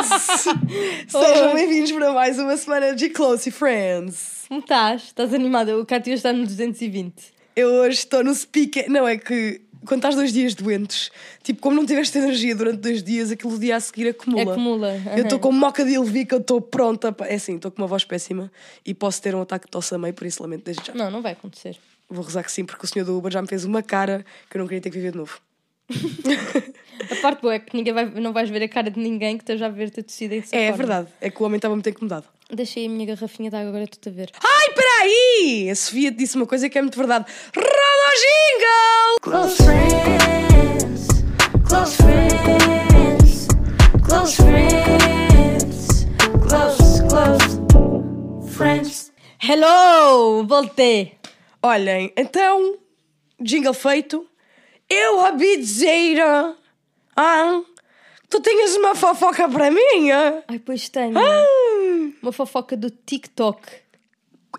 Sejam bem-vindos para mais uma semana de Close Friends. Como estás? Estás animada? O Cátia está no 220. Eu hoje estou no speaker. Não, é que quando estás dois dias doentes, tipo, como não tiveste energia durante dois dias, aquilo dia a seguir acumula. Acumula. Eu estou com moca de Ilvica, eu estou pronta. para- É assim, estou com uma voz péssima e posso ter um ataque de tosse a meio, por isso lamento desde já. Não, não vai acontecer. Vou rezar que sim, porque o senhor do Uber já me fez uma cara que eu não queria ter que viver de novo. A parte boa é que ninguém vai, não vais ver a cara de ninguém que esteja a ver-te a tossir dessa É, é forma. verdade, é que o homem estava muito incomodado. Deixei a minha garrafinha de água, agora estou-te a ver. Ai, peraí! A Sofia te disse uma coisa que é muito verdade. Roda o jingle! Close friends, close friends, close friends, close, close friends. Hello! Voltei! Olhem, então, jingle feito. Eu, a bizeira. Ah, tu tinhas uma fofoca para mim? ah? Ai, pois tenho. Ah, Uma fofoca do TikTok.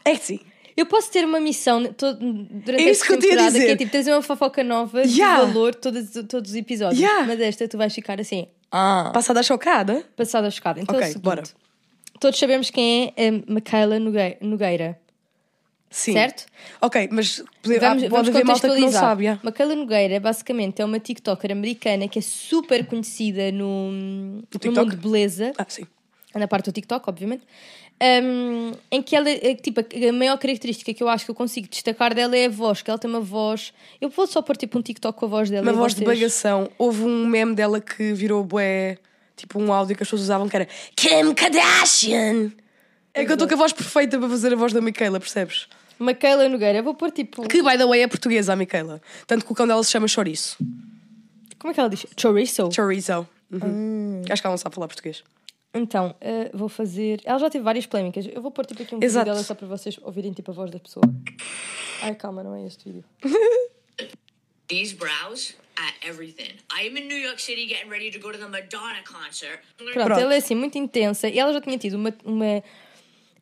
é que sim. Eu posso ter uma missão to- durante É isso esta que temporada que é dizer. tipo trazer uma fofoca nova Yeah. de valor todos, todos os episódios. Yeah. Mas esta tu vais ficar assim, ah, Passada chocada? passada chocada. Então é Ok, bora. Todos sabemos quem é a Micaela Nogue- Nogueira. Sim. Certo? Ok, mas pode, Vamos, vamos pode haver malta que não sabe. ah. Micaela Nogueira, basicamente, é uma TikToker americana que é super conhecida no, no, mundo de beleza, Ah, sim. na parte do TikTok, obviamente. um, em que ela, é, tipo, a maior característica que eu acho que eu consigo destacar dela é a voz, que ela tem uma voz. Eu vou só pôr tipo um TikTok com a voz dela. Uma voz de vocês- bagação. Houve um meme dela que virou bué, tipo um áudio que as pessoas usavam que era Kim Kardashian. É que eu estou com a voz perfeita para fazer a voz da Micaela, percebes? Micaela Nogueira, eu vou pôr tipo. Que, by the way, é portuguesa, a Micaela. Tanto que o cão dela se chama Chouriço. Como é que ela diz? Chorizo. Chorizo. Uhum. Acho que ela não sabe falar português. Então, eh, vou fazer. Ela já teve várias polémicas. Eu vou pôr tipo aqui um vídeo Exato. dela só para vocês ouvirem tipo a voz da pessoa. Ai, calma, não é este vídeo. These brows at everything. I am in New York City getting ready to go to the Madonna concert. Pronto, Pronto. ela é assim muito intensa e ela já tinha tido uma. uma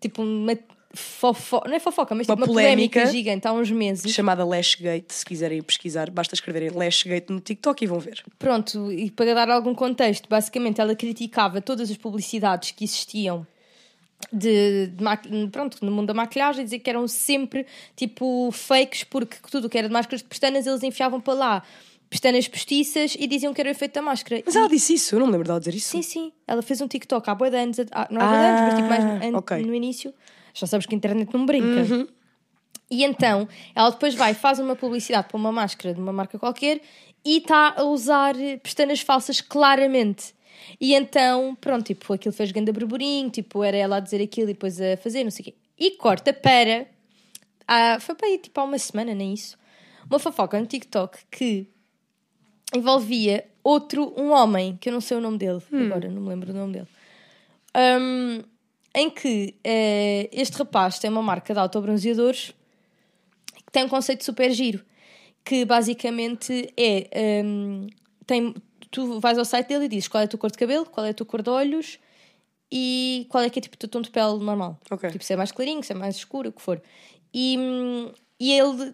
tipo, uma fofoca. Não é fofoca, mas Uma tipo uma polémica, polémica. gigante há uns meses. Chamada Lashgate, se quiserem pesquisar, basta escreverem Lashgate no TikTok e vão ver. Pronto, e para dar algum contexto, basicamente ela criticava todas as publicidades que existiam de, de pronto, no mundo da maquilhagem, dizer que eram sempre tipo fakes, porque tudo o que era de máscaras de pestanas eles enfiavam para lá pestanas postiças e diziam que era o efeito da máscara. Mas ela disse isso, eu não me lembro dela dizer isso. Sim, sim. Ela fez um TikTok há boa de anos, ah, não há de anos, mas tipo mais Ah, an- ok. no início. Já sabes que a internet não brinca. Uhum. E então, ela depois vai, faz uma publicidade para uma máscara de uma marca qualquer e está a usar pestanas falsas claramente. E então, pronto, tipo, aquilo fez ganda burburinho, tipo, era ela a dizer aquilo e depois a fazer, não sei o quê. E corta para. ah, foi para aí, tipo, há uma semana, nem isso. Uma fofoca no TikTok que envolvia outro, um homem, que eu não sei o nome dele, agora não me lembro o nome dele, Hum, em que eh, este rapaz tem uma marca de autobronzeadores que tem um conceito super giro, que basicamente é, hum, tem, tu vais ao site dele e dizes qual é a tua cor de cabelo, qual é a tua cor de olhos e qual é que é tipo o teu tom de pele normal. Ok. Tipo, se é mais clarinho, se é mais escuro, o que for. E, hum, e ele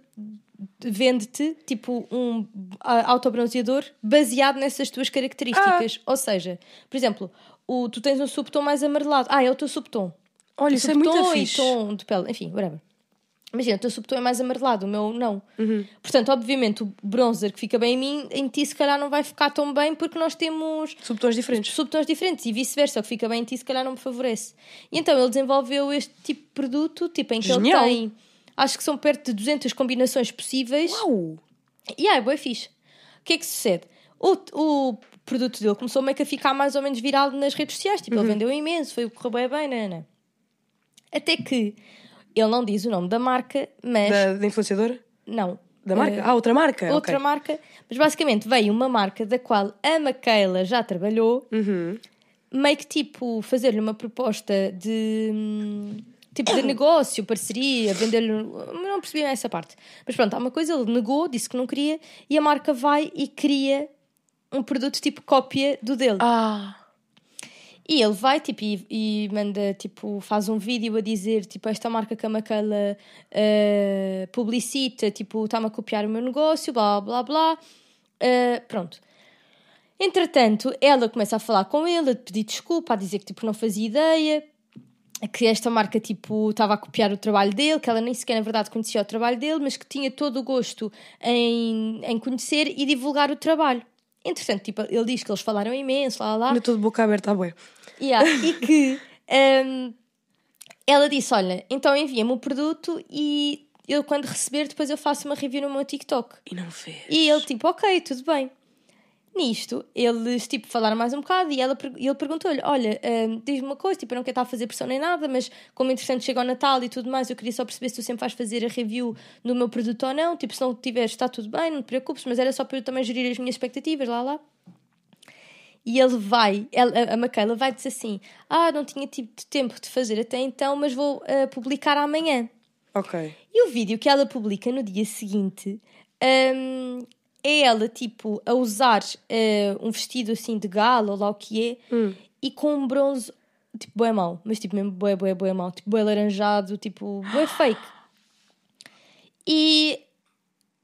vende-te tipo um ah, autobronzeador baseado nessas tuas características. Ou seja, por exemplo, o, tu tens um subtom mais amarelado. Ah, é o teu subtom. Olha, isso é muito subtom e fixe. tom de pele, enfim, whatever. Imagina, o teu subtom é mais amarelado, o meu não. Uhum. Portanto, obviamente, o bronzer que fica bem em mim, em ti se calhar não vai ficar tão bem porque nós temos Subtons diferentes. subtons diferentes e vice-versa, o que fica bem em ti se calhar não me favorece. E então ele desenvolveu este tipo de produto, tipo em que Genial. ele tem, acho que são perto de 200 combinações possíveis. Uau! E aí, boa fixe. O que é que sucede? O, o produto dele começou meio que a ficar mais ou menos viral nas redes sociais. Tipo, Uhum. ele vendeu imenso, foi o que correu bem, bem, não, não. Até que ele não diz o nome da marca, mas. Da, da influenciadora? Não. Da marca? Eh, ah, outra marca? outra ok. marca. Mas basicamente veio uma marca da qual a Micaela já trabalhou, Uhum. meio que tipo fazer-lhe uma proposta de. Tipo de negócio, parceria, vender-lhe. Não percebi essa parte. Mas pronto, há uma coisa, ele negou, disse que não queria, e a marca vai e cria um produto tipo cópia do dele. Ah, E ele vai, tipo, e, e manda, tipo, faz um vídeo a dizer, tipo, esta marca que a Micaela eh, publicita, tipo, está-me a copiar o meu negócio, blá, blá, blá. Eh, pronto. Entretanto, ela começa a falar com ele, a pedir desculpa, a dizer que tipo, não fazia ideia, que esta marca tipo, estava a copiar o trabalho dele, que ela nem sequer na verdade conhecia o trabalho dele, mas que tinha todo o gosto em, em conhecer e divulgar o trabalho. Entretanto, tipo, ele diz que eles falaram imenso, lá, lá, lá. Estou de boca aberta, bué. Yeah, e que hum, ela disse: Olha, então envia-me o produto e eu, quando receber, depois eu faço uma review no meu TikTok. E não fez. E ele, tipo, ok, tudo bem. Nisto, eles, tipo, falaram mais um bocado e ela, ele perguntou-lhe: Olha, hum, diz-me uma coisa, tipo, eu não quero estar a fazer pressão nem nada, mas como entretanto chega ao Natal e tudo mais, eu queria só perceber se tu sempre vais fazer a review no meu produto ou não. Tipo, se não tiveres, está tudo bem, não te preocupes, mas era só para eu também gerir as minhas expectativas, lá, lá. E ele vai, ela, a- Michaela vai dizer assim: Ah, não tinha tido tempo de fazer até então, mas vou ah, publicar amanhã. Ok. E o vídeo que ela publica no dia seguinte hum, é ela, tipo, a usar eh, um vestido assim de gala, ou lá o que é, e com um bronze, tipo, bué mau, mas tipo, mesmo bué, bué, bué mau, tipo, bué laranjado, tipo, bué fake. E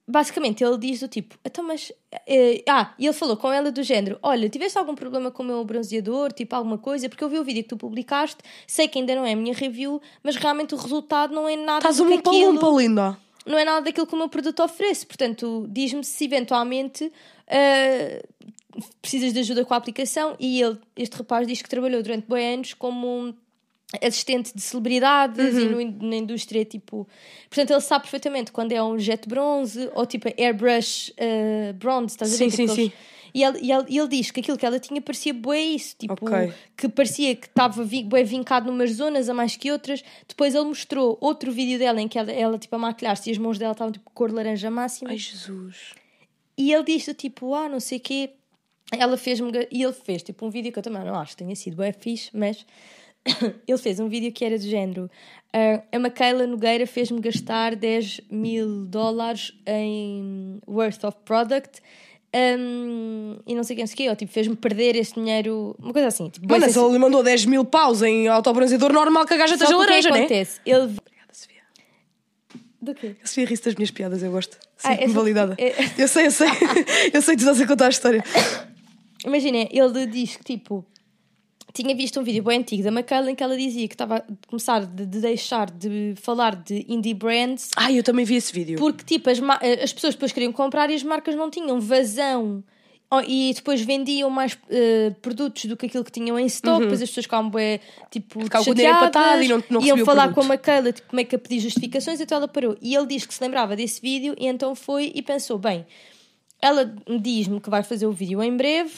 basicamente ele diz do tipo, então, mas. eh, ah, e ele falou com ela do género: Olha, tiveste algum problema com o meu bronzeador, tipo alguma coisa? Porque eu vi o vídeo que tu publicaste, sei que ainda não é a minha review, mas realmente o resultado não é nada Estás do um que lumpa aquilo, linda. Não é nada daquilo que o meu produto oferece. Portanto, diz-me se eventualmente. eh, precisas de ajuda com a aplicação e ele, este rapaz diz que trabalhou durante bem anos como assistente de celebridades e no na indústria tipo portanto ele sabe perfeitamente quando é um jet bronze ou tipo airbrush eh, bronze estás a ver? Sim, sim, Tipo, sim. eles- E ele, e, ele, e ele diz que aquilo que ela tinha parecia bué isso, tipo, Ok. que parecia que estava vi, bué vincado numas zonas a mais que outras. Depois ele mostrou outro vídeo dela em que ela, ela tipo, a maquilhar-se e as mãos dela estavam tipo cor laranja máxima. Ai, Jesus. E ele disse tipo, ah, não sei o quê. Ela fez-me. E ele fez tipo um vídeo que eu também não acho que tenha sido bem fixe, mas ele fez um vídeo que era do género. ah, a Micaela Nogueira fez-me gastar 10 mil dólares em worth of product. Hum, e não sei quem, não sei o quê, ou tipo, fez-me perder este dinheiro, uma coisa assim. Tipo, Mano, se ele lhe mandou 10 mil paus em autobronzeador, normal que a gaja esteja que o que é laranja, né? acontece? Ele. Obrigada, Sofia. Do quê? A Sofia ri-se das minhas piadas, eu gosto. Ah, Sinto-me essa- validada. é- Eu sei, eu sei. eu sei que tu estás a contar a história. Imagina, ele diz que tipo tinha visto um vídeo bem antigo da em que ela dizia que estava a começar de, de deixar de falar de indie brands Ai, eu também vi esse vídeo. porque tipo as, ma- as pessoas depois queriam comprar e as marcas não tinham vazão Oh, e depois vendiam mais eh, produtos do que aquilo que tinham em stock, depois as pessoas ficavam bué, tipo, empatado e não- não iam falar produto. com a Michaela, tipo, como é que a pedir justificações, então ela parou. E ele diz que se lembrava desse vídeo e então foi e pensou, bem, ela diz-me que vai fazer o vídeo em breve,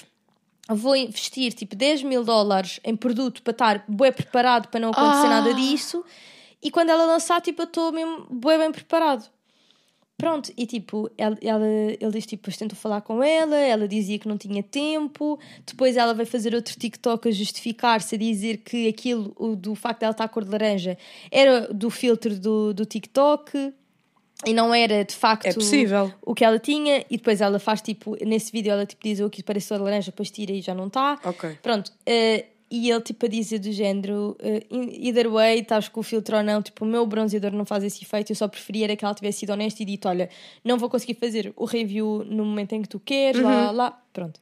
vou investir tipo 10 mil dólares em produto para estar bué preparado para não acontecer Ah. nada disso e quando ela lançar, tipo, eu estou mesmo bué bem preparado. Pronto, e tipo, ela, ela- ele diz tipo, depois tentou falar com ela, ela dizia que não tinha tempo, depois ela vai fazer outro TikTok a justificar-se, a dizer que aquilo, o, do facto de ela estar cor de laranja, era do filtro do, do TikTok e não era de facto É o que ela tinha, e depois ela faz tipo, nesse vídeo ela tipo diz o que parece cor de laranja, depois tira e já não está. Ok. Pronto, eh, e ele tipo a dizer do género, eh, either way, estás com o filtro ou não, tipo, o meu bronzeador não faz esse efeito, eu só preferia era que ela tivesse sido honesta e dito, olha, não vou conseguir fazer o review no momento em que tu queres, lá, lá, lá, pronto.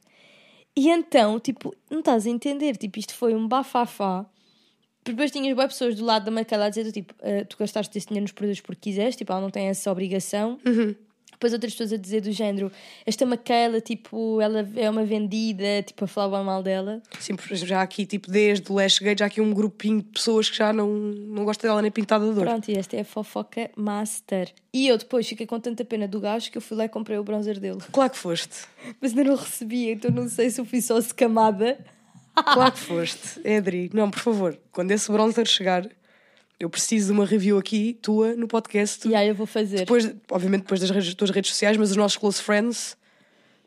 E então, tipo, não estás a entender, tipo, isto foi um bafafá. Depois tinhas boas pessoas do lado da Michaela a dizer, tipo, "Ah, tu gastaste esse dinheiro nos produtos porque quiseste, tipo, ela não tem essa obrigação. Depois outras pessoas a dizer do género, esta Michaela, tipo, ela é uma vendida, tipo, a falar bem mal dela. Sim, por exemplo, já aqui, tipo, desde o Lash Gate, já aqui um grupinho de pessoas que já não, não gosta dela nem pintada de dor. Pronto, e esta é a fofoca master. E eu depois fiquei com tanta pena do gajo que eu fui lá e comprei o bronzer dele. Claro que foste. Mas ainda não recebi, então não sei se eu fui só escamada. Claro que foste. Adri. Não, por favor, quando esse bronzer chegar, eu preciso de uma review aqui, tua, no podcast. E aí eu vou fazer. Depois, obviamente, depois das redes- tuas redes sociais, mas os nossos close friends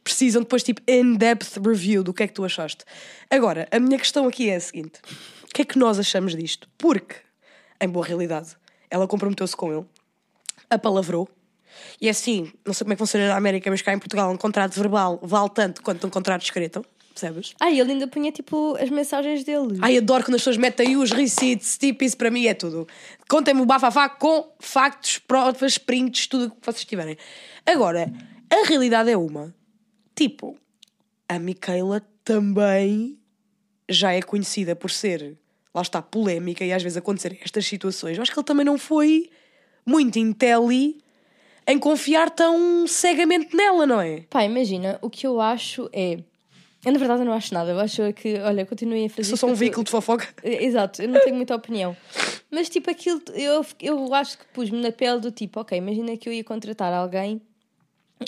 precisam depois, tipo, in-depth review do que é que tu achaste. Agora, a minha questão aqui é a seguinte: o que é que nós achamos disto? Porque, em boa realidade, ela comprometeu-se com ele, apalavrou. E é assim, não sei como é que funciona na América, mas cá em Portugal um contrato verbal vale tanto quanto um contrato escrito, percebes? Ah, ele ainda punha tipo as mensagens dele. Ai, adoro quando as pessoas metem aí os receipts, tipo, isso para mim é tudo. Contem-me o bafafá com factos, provas, prints, tudo o que vocês tiverem. Agora, a realidade é uma. Tipo, a Micaela também já é conhecida por ser, lá está, polémica e às vezes acontecerem estas situações. Eu acho que ele também não foi muito intelli em confiar tão cegamente nela, não é? Pá, imagina, o que eu acho é. Eu, na verdade, eu não acho nada. Eu acho que, olha, continuem a fazer. Sou só um eu veículo de fofoca. Exato, eu não tenho muita opinião. Mas, tipo, aquilo, eu, eu acho que pus-me na pele do tipo, ok, imagina que eu ia contratar alguém,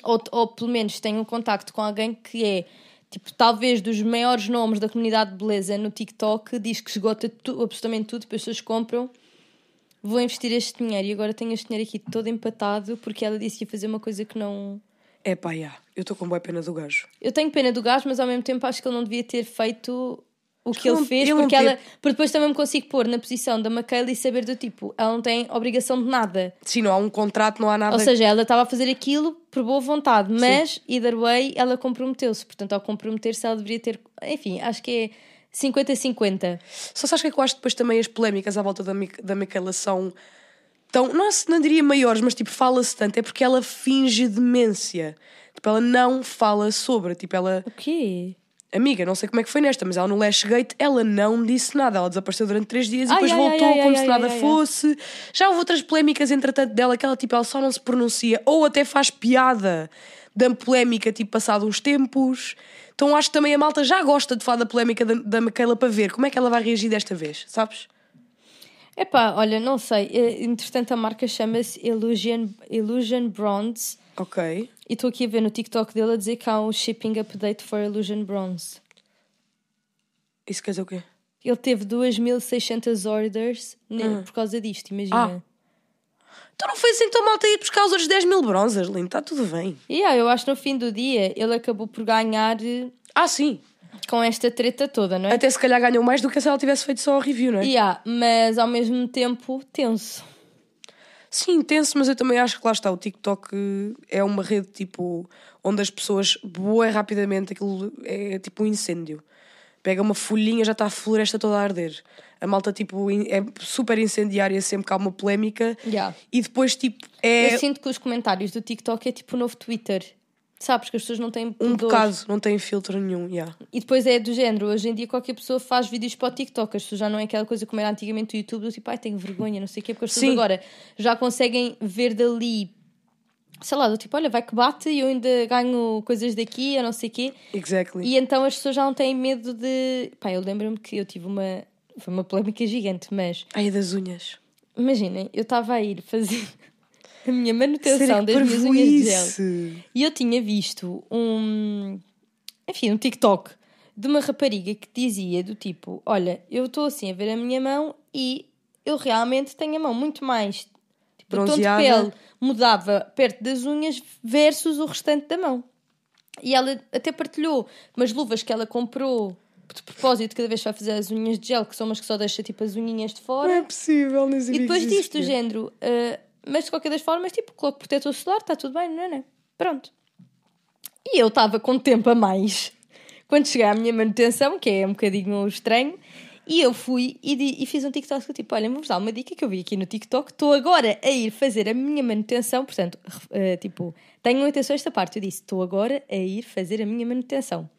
ou, ou pelo menos tenho um contacto com alguém que é, tipo, talvez dos maiores nomes da comunidade de beleza no TikTok, diz que esgota tu, absolutamente tudo, as pessoas compram. Vou investir este dinheiro e agora tenho este dinheiro aqui todo empatado porque ela disse que ia fazer uma coisa que não. É pá, já. Eu estou com boa pena do gajo. Eu tenho pena do gajo, mas ao mesmo tempo acho que ele não devia ter feito o que ele fez, ele porque, teve- ela, porque depois também me consigo pôr na posição da Michaela e saber do tipo, ela não tem obrigação de nada. Se não há um contrato, não há nada. Ou seja, ela estava a fazer aquilo por boa vontade, mas, either way, ela comprometeu-se. Portanto, ao comprometer-se, ela deveria ter. Enfim, acho que é 50-50. Só sabes que é que eu acho que depois também as polémicas à volta da, Mi- da Micaela são tão, não, se- não diria maiores, mas tipo, fala-se tanto, é porque ela finge demência. Tipo, ela não fala sobre, tipo, ela, O quê? amiga, não sei como é que foi nesta, mas ela no Lashgate, ela não disse nada, ela desapareceu durante três dias e Ai, depois ai, voltou ai, como se nada fosse. Já houve outras polémicas, entretanto, dela, que ela, tipo, ela só não se pronuncia, ou até faz piada da polémica, tipo, passado uns tempos. Então acho que também a malta já gosta de falar da polémica da, da Micaela para ver como é que ela vai reagir desta vez, sabes? Epá, olha, não sei. Eh, Entretanto, a marca chama-se Illusion, Illusion Bronze. Ok. E estou aqui a ver no TikTok dele a dizer que há um shipping update for Illusion Bronze. Isso quer dizer o quê? Ele teve 2.600 orders ne- por causa disto, imagina. Então não foi assim tão mal ter ido buscar os outros 10 mil bronzes, lindo, está tudo bem. E ah, eu acho que no fim do dia ele acabou por ganhar eh, Ah, sim. Com esta treta toda, não é? Até se calhar ganhou mais do que se ela tivesse feito só o review, não é? E ah, mas ao mesmo tempo tenso. Sim, intenso, mas eu também acho que lá está. O TikTok é uma rede tipo onde as pessoas boa rapidamente aquilo é tipo um incêndio. Pega uma folhinha, já está a floresta toda a arder. A malta tipo é super incendiária sempre que há uma polémica Yeah. e depois tipo é Eu sinto que os comentários do TikTok é tipo o novo Twitter. Sabes que as pessoas não têm um pudor. bocado, não tem filtro nenhum. Yeah. E depois é do género, hoje em dia qualquer pessoa faz vídeos para o TikTok, as pessoas já não é aquela coisa como era antigamente o YouTube, do tipo, ai, tenho vergonha, não sei o quê, porque as pessoas Sim. agora já conseguem ver dali, sei lá, do tipo, olha, vai que bate e eu ainda ganho coisas daqui, eu não sei o quê. Exactly. E então as pessoas já não têm medo de. Pá, eu lembro-me que eu tive uma. Foi uma polémica gigante, mas Ai, das unhas. imaginem, eu estava a ir fazer a minha manutenção das minhas unhas de gel. E eu tinha visto um. Enfim, um TikTok de uma rapariga que dizia do tipo: Olha, eu estou assim a ver a minha mão e eu realmente tenho a mão muito mais. Tipo, o tom de Bronzeada. pele mudava perto das unhas versus o restante da mão. E ela até partilhou umas luvas que ela comprou de propósito, cada vez que vai fazer as unhas de gel, que são umas que só deixa tipo as unhinhas de fora. Não é possível, sabia E depois disto, existia. género, ah, mas de qualquer das formas, tipo, coloco protetor solar, está tudo bem, não é? Não é? Pronto. E eu estava com tempo a mais quando cheguei à minha manutenção, que é um bocadinho estranho, e eu fui e, di- e fiz um TikTok tipo, olha, vou-vos dar uma dica que eu vi aqui no TikTok, estou agora a ir fazer a minha manutenção, portanto, ah, tipo, tenham atenção a esta parte, eu disse, estou agora a ir fazer a minha manutenção.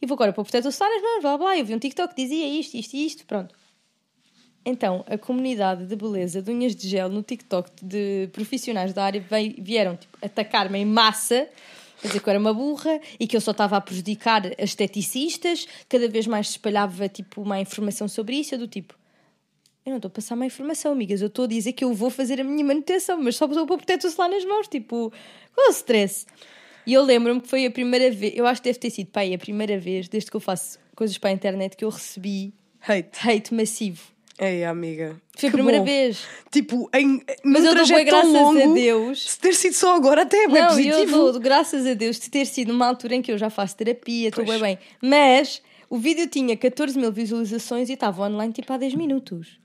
E vou agora para o protetor solar, mãos, blá blá, eu vi um TikTok que dizia isto, isto e isto, pronto. Então, a comunidade de beleza de unhas de gel no TikTok de profissionais da área veio- vieram tipo, atacar-me em massa, a dizer que eu era uma burra e que eu só estava a prejudicar as esteticistas. Cada vez mais se espalhava tipo, uma informação sobre isso. Eu do tipo, eu não estou a passar uma informação, amigas. Eu estou a dizer que eu vou fazer a minha manutenção, mas só estou para protetor solar nas mãos. Tipo, qual é o stress? E eu lembro-me que foi a primeira vez, eu acho que deve ter sido, pai, a primeira vez, desde que eu faço coisas para a internet, que eu recebi Hate. hate massivo. Ei, amiga. Foi a primeira bom. vez. Tipo, em, Mas num eu dou trajeto bué tão graças a longo, Deus. Se ter sido só agora, até é bem não, positivo. eu dou graças a Deus de ter sido numa altura em que eu já faço terapia, estou bem bem. Mas o vídeo tinha 14 mil visualizações e estava online tipo há 10 minutos.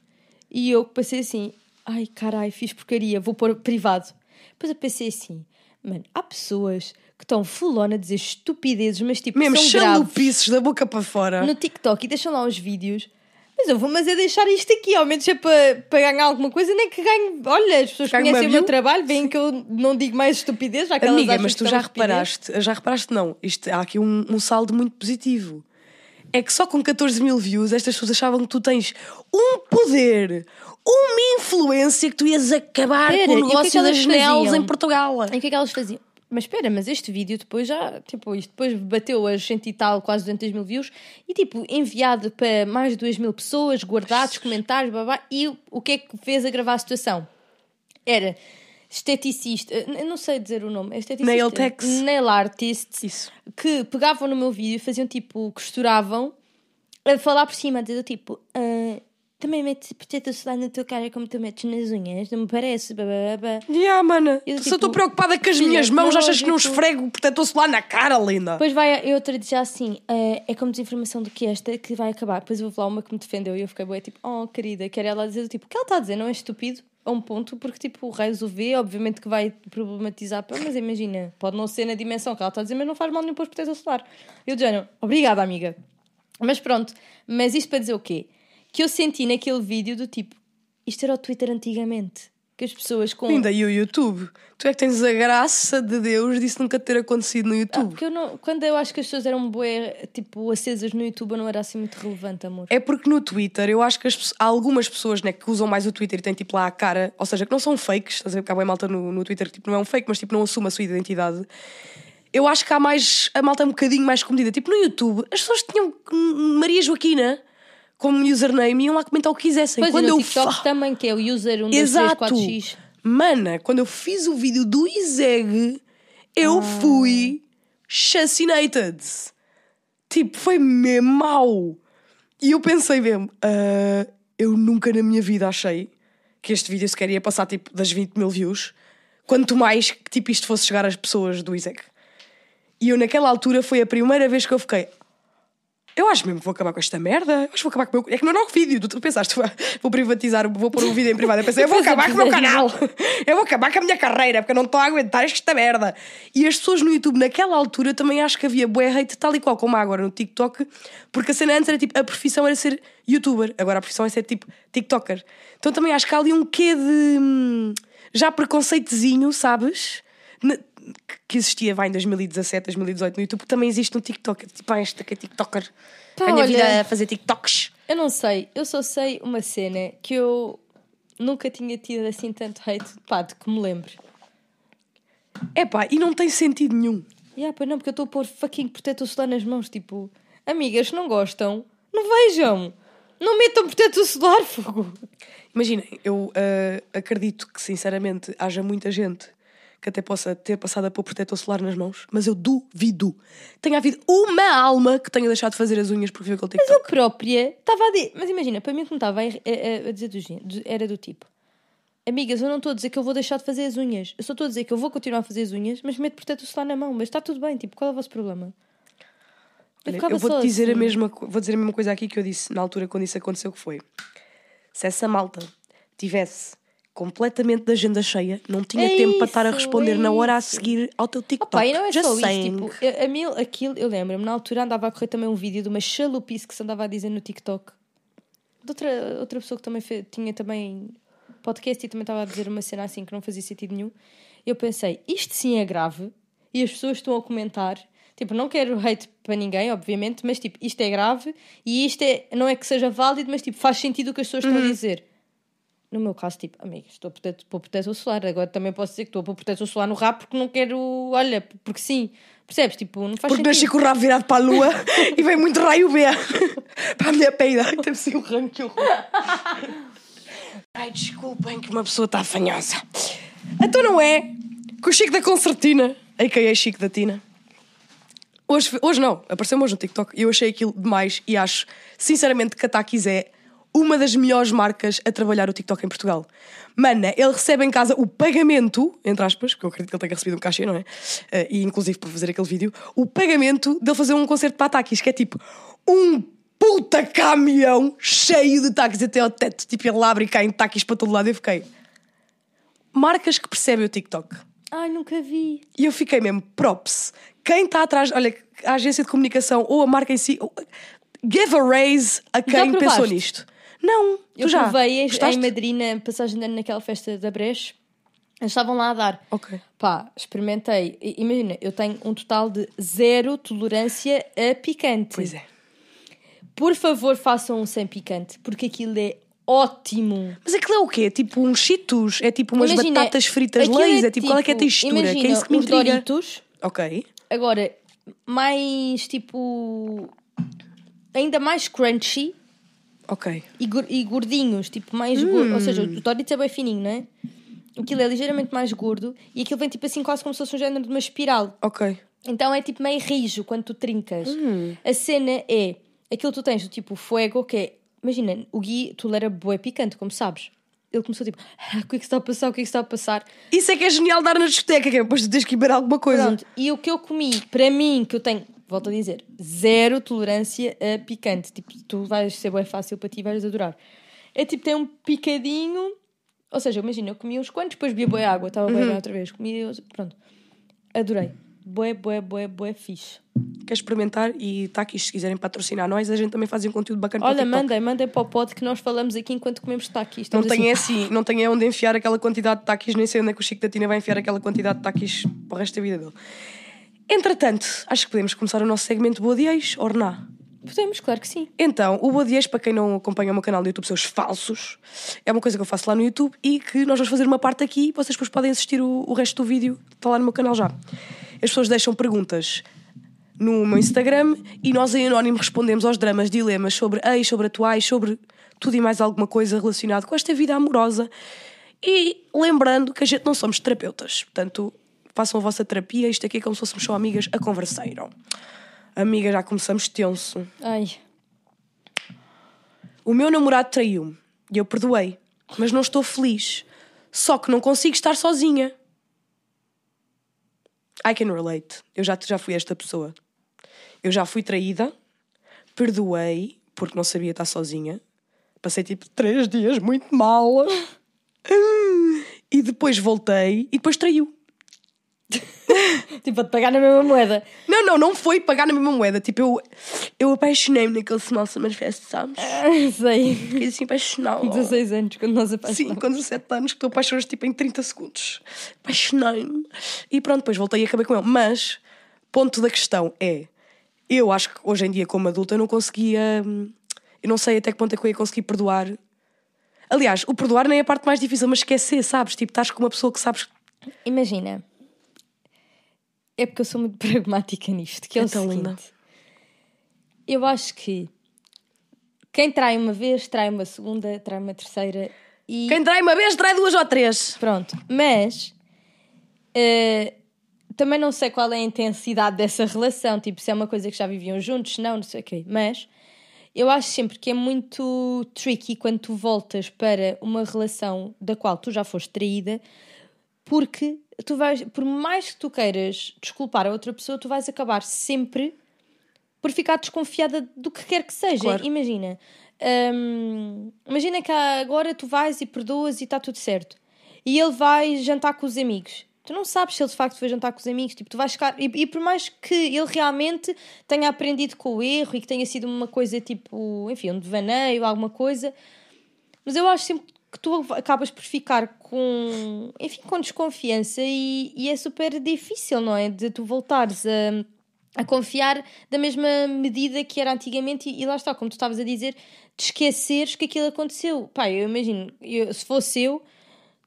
E eu passei assim, ai carai, fiz porcaria, vou pôr privado. Depois eu pensei assim, mano, há pessoas que estão full on a dizer estupidezes, mas tipo, Mesmo são graves chalupices da boca para fora. no TikTok e deixam lá os vídeos. Mas eu vou, mas é deixar isto aqui, ao menos é para, para ganhar alguma coisa, nem que ganhe. Olha, as pessoas Ganhe conhecem o meu trabalho, veem que eu não digo mais estupidez, já que Amiga, mas tu já estupidez. reparaste, já reparaste não, isto, há aqui um, um saldo muito positivo. É que só com 14 mil views estas pessoas achavam que tu tens um poder, uma influência que tu ias acabar Espera, com o e o que é que negócio das janelas faziam? em Portugal. E o que é que elas faziam? Mas espera, mas este vídeo depois já, tipo, isto depois bateu as 100 e tal, quase 200 mil views e, tipo, enviado para mais de 2 mil pessoas, guardados, comentários, babá. E o, que é que fez agravar a situação? Era esteticista, eu não sei dizer o nome, é esteticista. Nail techs. Nail artists. Isso. Que pegavam no meu vídeo e faziam, tipo, costuravam a falar por cima, a dizer, tipo, "Ah, também metes protetor solar na tua cara como tu metes nas unhas, não me parece, babá. Yeah, mana, Eu, só tipo, estou preocupada com as filha, minhas mãos, achas que não tipo- esfrego protetor solar na cara, linda? Depois vai a outra dizer assim: "Ah, é como desinformação do que esta que vai acabar. Depois houve lá uma que me defendeu e eu fiquei boa, tipo, oh querida, quer ela dizer tipo, o que ela está a dizer não é estúpido a um ponto, porque tipo, o o vê, obviamente que vai problematizar, mas imagina, pode não ser na dimensão que ela está a dizer, mas não faz mal nenhum pôr protetor solar. Eu género, obrigada, amiga. Mas pronto, mas isto para dizer o quê? Que eu senti naquele vídeo do tipo, isto era o Twitter antigamente. Que as pessoas com. Linda, e o YouTube? Tu é que tens a graça de Deus disso nunca ter acontecido no Ah, YouTube. porque eu não, quando eu acho que as pessoas eram bué, tipo, acesas no YouTube, eu não era assim muito relevante, amor. É porque no Twitter eu acho que as há algumas pessoas né, que usam mais o Twitter e têm tipo lá a cara, ou seja, que não são fakes, estás a ver? Porque há bem malta no, no Twitter que tipo, não é um fake, mas tipo, não assume a sua identidade. Eu acho que há mais. A malta é um bocadinho mais comedida. Tipo, no YouTube, as pessoas tinham hum, Maria Joaquina como username e iam lá comentar o que quisessem. Pois quando e no eu TikTok fa- também, que é o user 1, 2, 3, Exato. 4x. Mana, quando eu fiz o vídeo do Izeg, eu fui assassinated. Tipo, foi mesmo mau. E eu pensei mesmo, ah, eu nunca na minha vida achei que este vídeo sequer ia passar tipo das 20 mil views. Quanto mais que tipo isto fosse chegar às pessoas do Izeg. E eu naquela altura foi a primeira vez que eu fiquei, eu acho mesmo que vou acabar com esta merda. Acho que vou acabar com o meu. É que não é um vídeo. Tu, pensaste, vou privatizar, vou pôr um vídeo em privado. Eu pensei, eu vou acabar com o meu canal. Eu vou acabar com a minha carreira, porque eu não estou a aguentar esta merda. E as pessoas no YouTube, naquela altura, também acho que havia bué hate, tal e qual como há agora no TikTok, porque a cena antes era tipo, a profissão era ser youtuber, agora a profissão é ser tipo TikToker. Então também acho que há ali um quê de. hum, já preconceitozinho, sabes? Que existia, vai, em 2017, 2018 no YouTube, que também existe no TikTok. Tipo, ah, esta que é TikToker. Pá, Ganha olha- vida a fazer TikToks. Eu não sei, eu só sei uma cena que eu nunca tinha tido assim tanto hate, pá, de que me lembro. É pá, e não tem sentido nenhum. E ah, pois não, porque eu estou a pôr fucking protetor solar nas mãos, tipo, amigas não gostam, não vejam. Não metam protetor solar, fogo. Imaginem, eu ah, acredito que sinceramente haja muita gente que até possa ter passado a pôr protetor solar nas mãos, mas eu duvido. Tenha havido uma alma que tenha deixado de fazer as unhas porque viu aquele TikTok. Eu própria estava a dizer, mas imagina, para mim como estava a, a- a dizer do era do tipo, amigas, eu não estou a dizer que eu vou deixar de fazer as unhas, eu só estou a dizer que eu vou continuar a fazer as unhas, mas meto protetor solar na mão, mas está tudo bem, tipo, qual é o vosso problema? Olha, ficava eu vou dizer a assim. mesma co- vou dizer a mesma coisa aqui que eu disse na altura quando isso aconteceu que foi se essa malta tivesse completamente de agenda cheia não tinha É tempo para estar a isso, responder é na hora a isso. seguir ao teu TikTok Opa, e não é Just só saying. isso, tipo, a, a mim aquilo, eu lembro-me, na altura andava a correr também um vídeo de uma chalupice que se andava a dizer no TikTok, de outra, outra pessoa que também fe- tinha também podcast e também estava a dizer uma cena assim que não fazia sentido nenhum. Eu pensei, isto sim é grave, e as pessoas estão a comentar. Tipo, não quero hate para ninguém, obviamente, mas tipo, isto é grave e isto é, não é que seja válido, mas tipo, faz sentido o que as pessoas estão a dizer. No meu caso, tipo, amiga, estou pôr protetor solar. Agora também posso dizer que estou a pôr protetor solar no rabo porque não quero, olha, porque sim. Percebes? Tipo, não faz porque sentido. com o rabo virado para a lua e vem muito raio B para a minha peida teve assim um ranho que horror ai desculpem que uma pessoa está afanhosa então não é que o Chico da Concertina a.k.a. Chico da Tina Hoje, hoje não, apareceu-me hoje no TikTok e eu achei aquilo demais e acho, sinceramente, que a Takis é uma das melhores marcas a trabalhar o TikTok em Portugal. Mana, ele recebe em casa o pagamento, entre aspas, porque eu acredito que ele tenha recebido um cachê, não é? Eh, e inclusive para fazer aquele vídeo, o pagamento dele fazer um concerto para a Takis, que é tipo um puta caminhão cheio de Takis até ao teto. Tipo, ele abre e cai em Takis para todo lado. Eu fiquei. Marcas que percebem o TikTok. Ai, nunca vi. E eu fiquei mesmo, props. Quem está atrás, olha, a agência de comunicação ou a marca em si, give a raise a quem pensou nisto. Não, Eu tu já. provei Gostaste? em Madrid, na passagem de ano, naquela festa da Breche. Eles estavam lá a dar. Ok. Pá, experimentei. I- Imagina, eu tenho um total de zero tolerância a picante. Pois é. Por favor, façam um sem picante, porque aquilo é ótimo. Mas aquilo é o quê? Tipo uns cheetos? É tipo umas Imagina, batatas fritas aquilo leis? É tipo, qual é que é a tipo, textura? Imagina, que é isso que me os intriga. Doritos, Ok. agora, mais tipo. Ainda mais crunchy Ok. e, e gordinhos, tipo mais Hum. gordo. Ou seja, o Doritos é bem fininho, não é? Aquilo é ligeiramente mais gordo e aquilo vem tipo assim, quase como se fosse um género de uma espiral. Ok. Então é tipo meio rijo quando tu trincas. Hum. A cena é aquilo que tu tens tipo fuego, que é. Imagina, o Gui tolera bué picante, como sabes. Ele começou tipo, ah, o que é que está a passar? O que é que está a passar? Isso é que é genial dar na discoteca, que é depois tu tens que beber alguma coisa. Pronto, e o que eu comi, para mim, que eu tenho, volto a dizer, zero tolerância a picante. Tipo, tu vais ser bem fácil para ti e vais adorar. É tipo, tem um picadinho. Ou seja, imagina, eu comi uns quantos, depois bebia boa água, estava bem outra vez. Comi, pronto. Adorei. Bué, bué, bué, bué fixe. Queres experimentar? E está aqui, se quiserem patrocinar nós, a gente também faz um conteúdo bacana Olha, para o TikTok. mandem, mandem para o pod que nós falamos aqui enquanto comemos taquis. Não Estamos é assim, assim, não é onde enfiar aquela quantidade de taquis, nem sei onde é que o Chico da Tina vai enfiar aquela quantidade de taquis para o resto da vida dele. Entretanto, acho que podemos começar o nosso segmento Boa de Ex, ou não? Podemos, claro que sim. Então, o Boa de Ex, para quem não acompanha o meu canal do YouTube, seus falsos, é uma coisa que eu faço lá no YouTube e que nós vamos fazer uma parte aqui e vocês depois podem assistir o, o resto do vídeo, está lá no meu canal já. As pessoas deixam perguntas no meu Instagram e nós em anónimo respondemos aos dramas, dilemas sobre ex, sobre atuais, sobre tudo e mais alguma coisa relacionado com esta vida amorosa. E lembrando que a gente não somos terapeutas, portanto, façam a vossa terapia, isto aqui é como se fôssemos só amigas a converseiram. Amiga, já começamos tenso. Ai, O meu namorado traiu-me e eu perdoei, mas não estou feliz. Só que não consigo estar sozinha. I can relate. Eu já, já fui esta pessoa. Eu já fui traída, perdoei, porque não sabia estar sozinha. Passei tipo três dias muito mal. E depois voltei e depois traiu. tipo, a te pagar na mesma moeda. Não, não, não foi pagar na mesma moeda. Tipo, eu, eu apaixonei-me naquele Small Summer Fest, sabes? Sei. Fiquei assim apaixonada. 16 anos, quando nós Sim, apaixonamos. com 17 anos que tu apaixonas tipo em 30 segundos. Apaixonei-me. E pronto, depois voltei e acabei com ele. Mas, ponto da questão é: eu acho que hoje em dia, como adulta, eu não conseguia. hum, Eu não sei até que ponto é que eu ia conseguir perdoar. Aliás, o perdoar nem é a parte mais difícil, mas esquecer, sabes? Tipo, estás com uma pessoa que sabes. Imagina. É porque eu sou muito pragmática nisto, que é Então, o seguinte. linda. Eu acho que quem trai uma vez, trai uma segunda, trai uma terceira e Quem trai uma vez, trai duas ou três. pronto. Mas eh, também não sei qual é a intensidade dessa relação, tipo, se é uma coisa que já viviam juntos, se não, não sei o quê. Mas eu acho sempre que é muito tricky quando tu voltas para uma relação da qual tu já foste traída, porque tu vais, por mais que tu queiras desculpar a outra pessoa, tu vais acabar sempre por ficar desconfiada do que quer que seja. Claro. Imagina, hum, imagina que agora tu vais e perdoas e está tudo certo. E ele vai jantar com os amigos. Tu não sabes se ele de facto foi jantar com os amigos. Tipo, tu vais ficar. E, e por mais que ele realmente tenha aprendido com o erro e que tenha sido uma coisa tipo, enfim, um devaneio, alguma coisa. Mas eu acho sempre que tu acabas por ficar com, enfim, com desconfiança e, e é super difícil, não é? De tu voltares a, a confiar da mesma medida que era antigamente e, e lá está, como tu estavas a dizer, de esqueceres que aquilo aconteceu. Pá, eu imagino, eu- se fosse eu,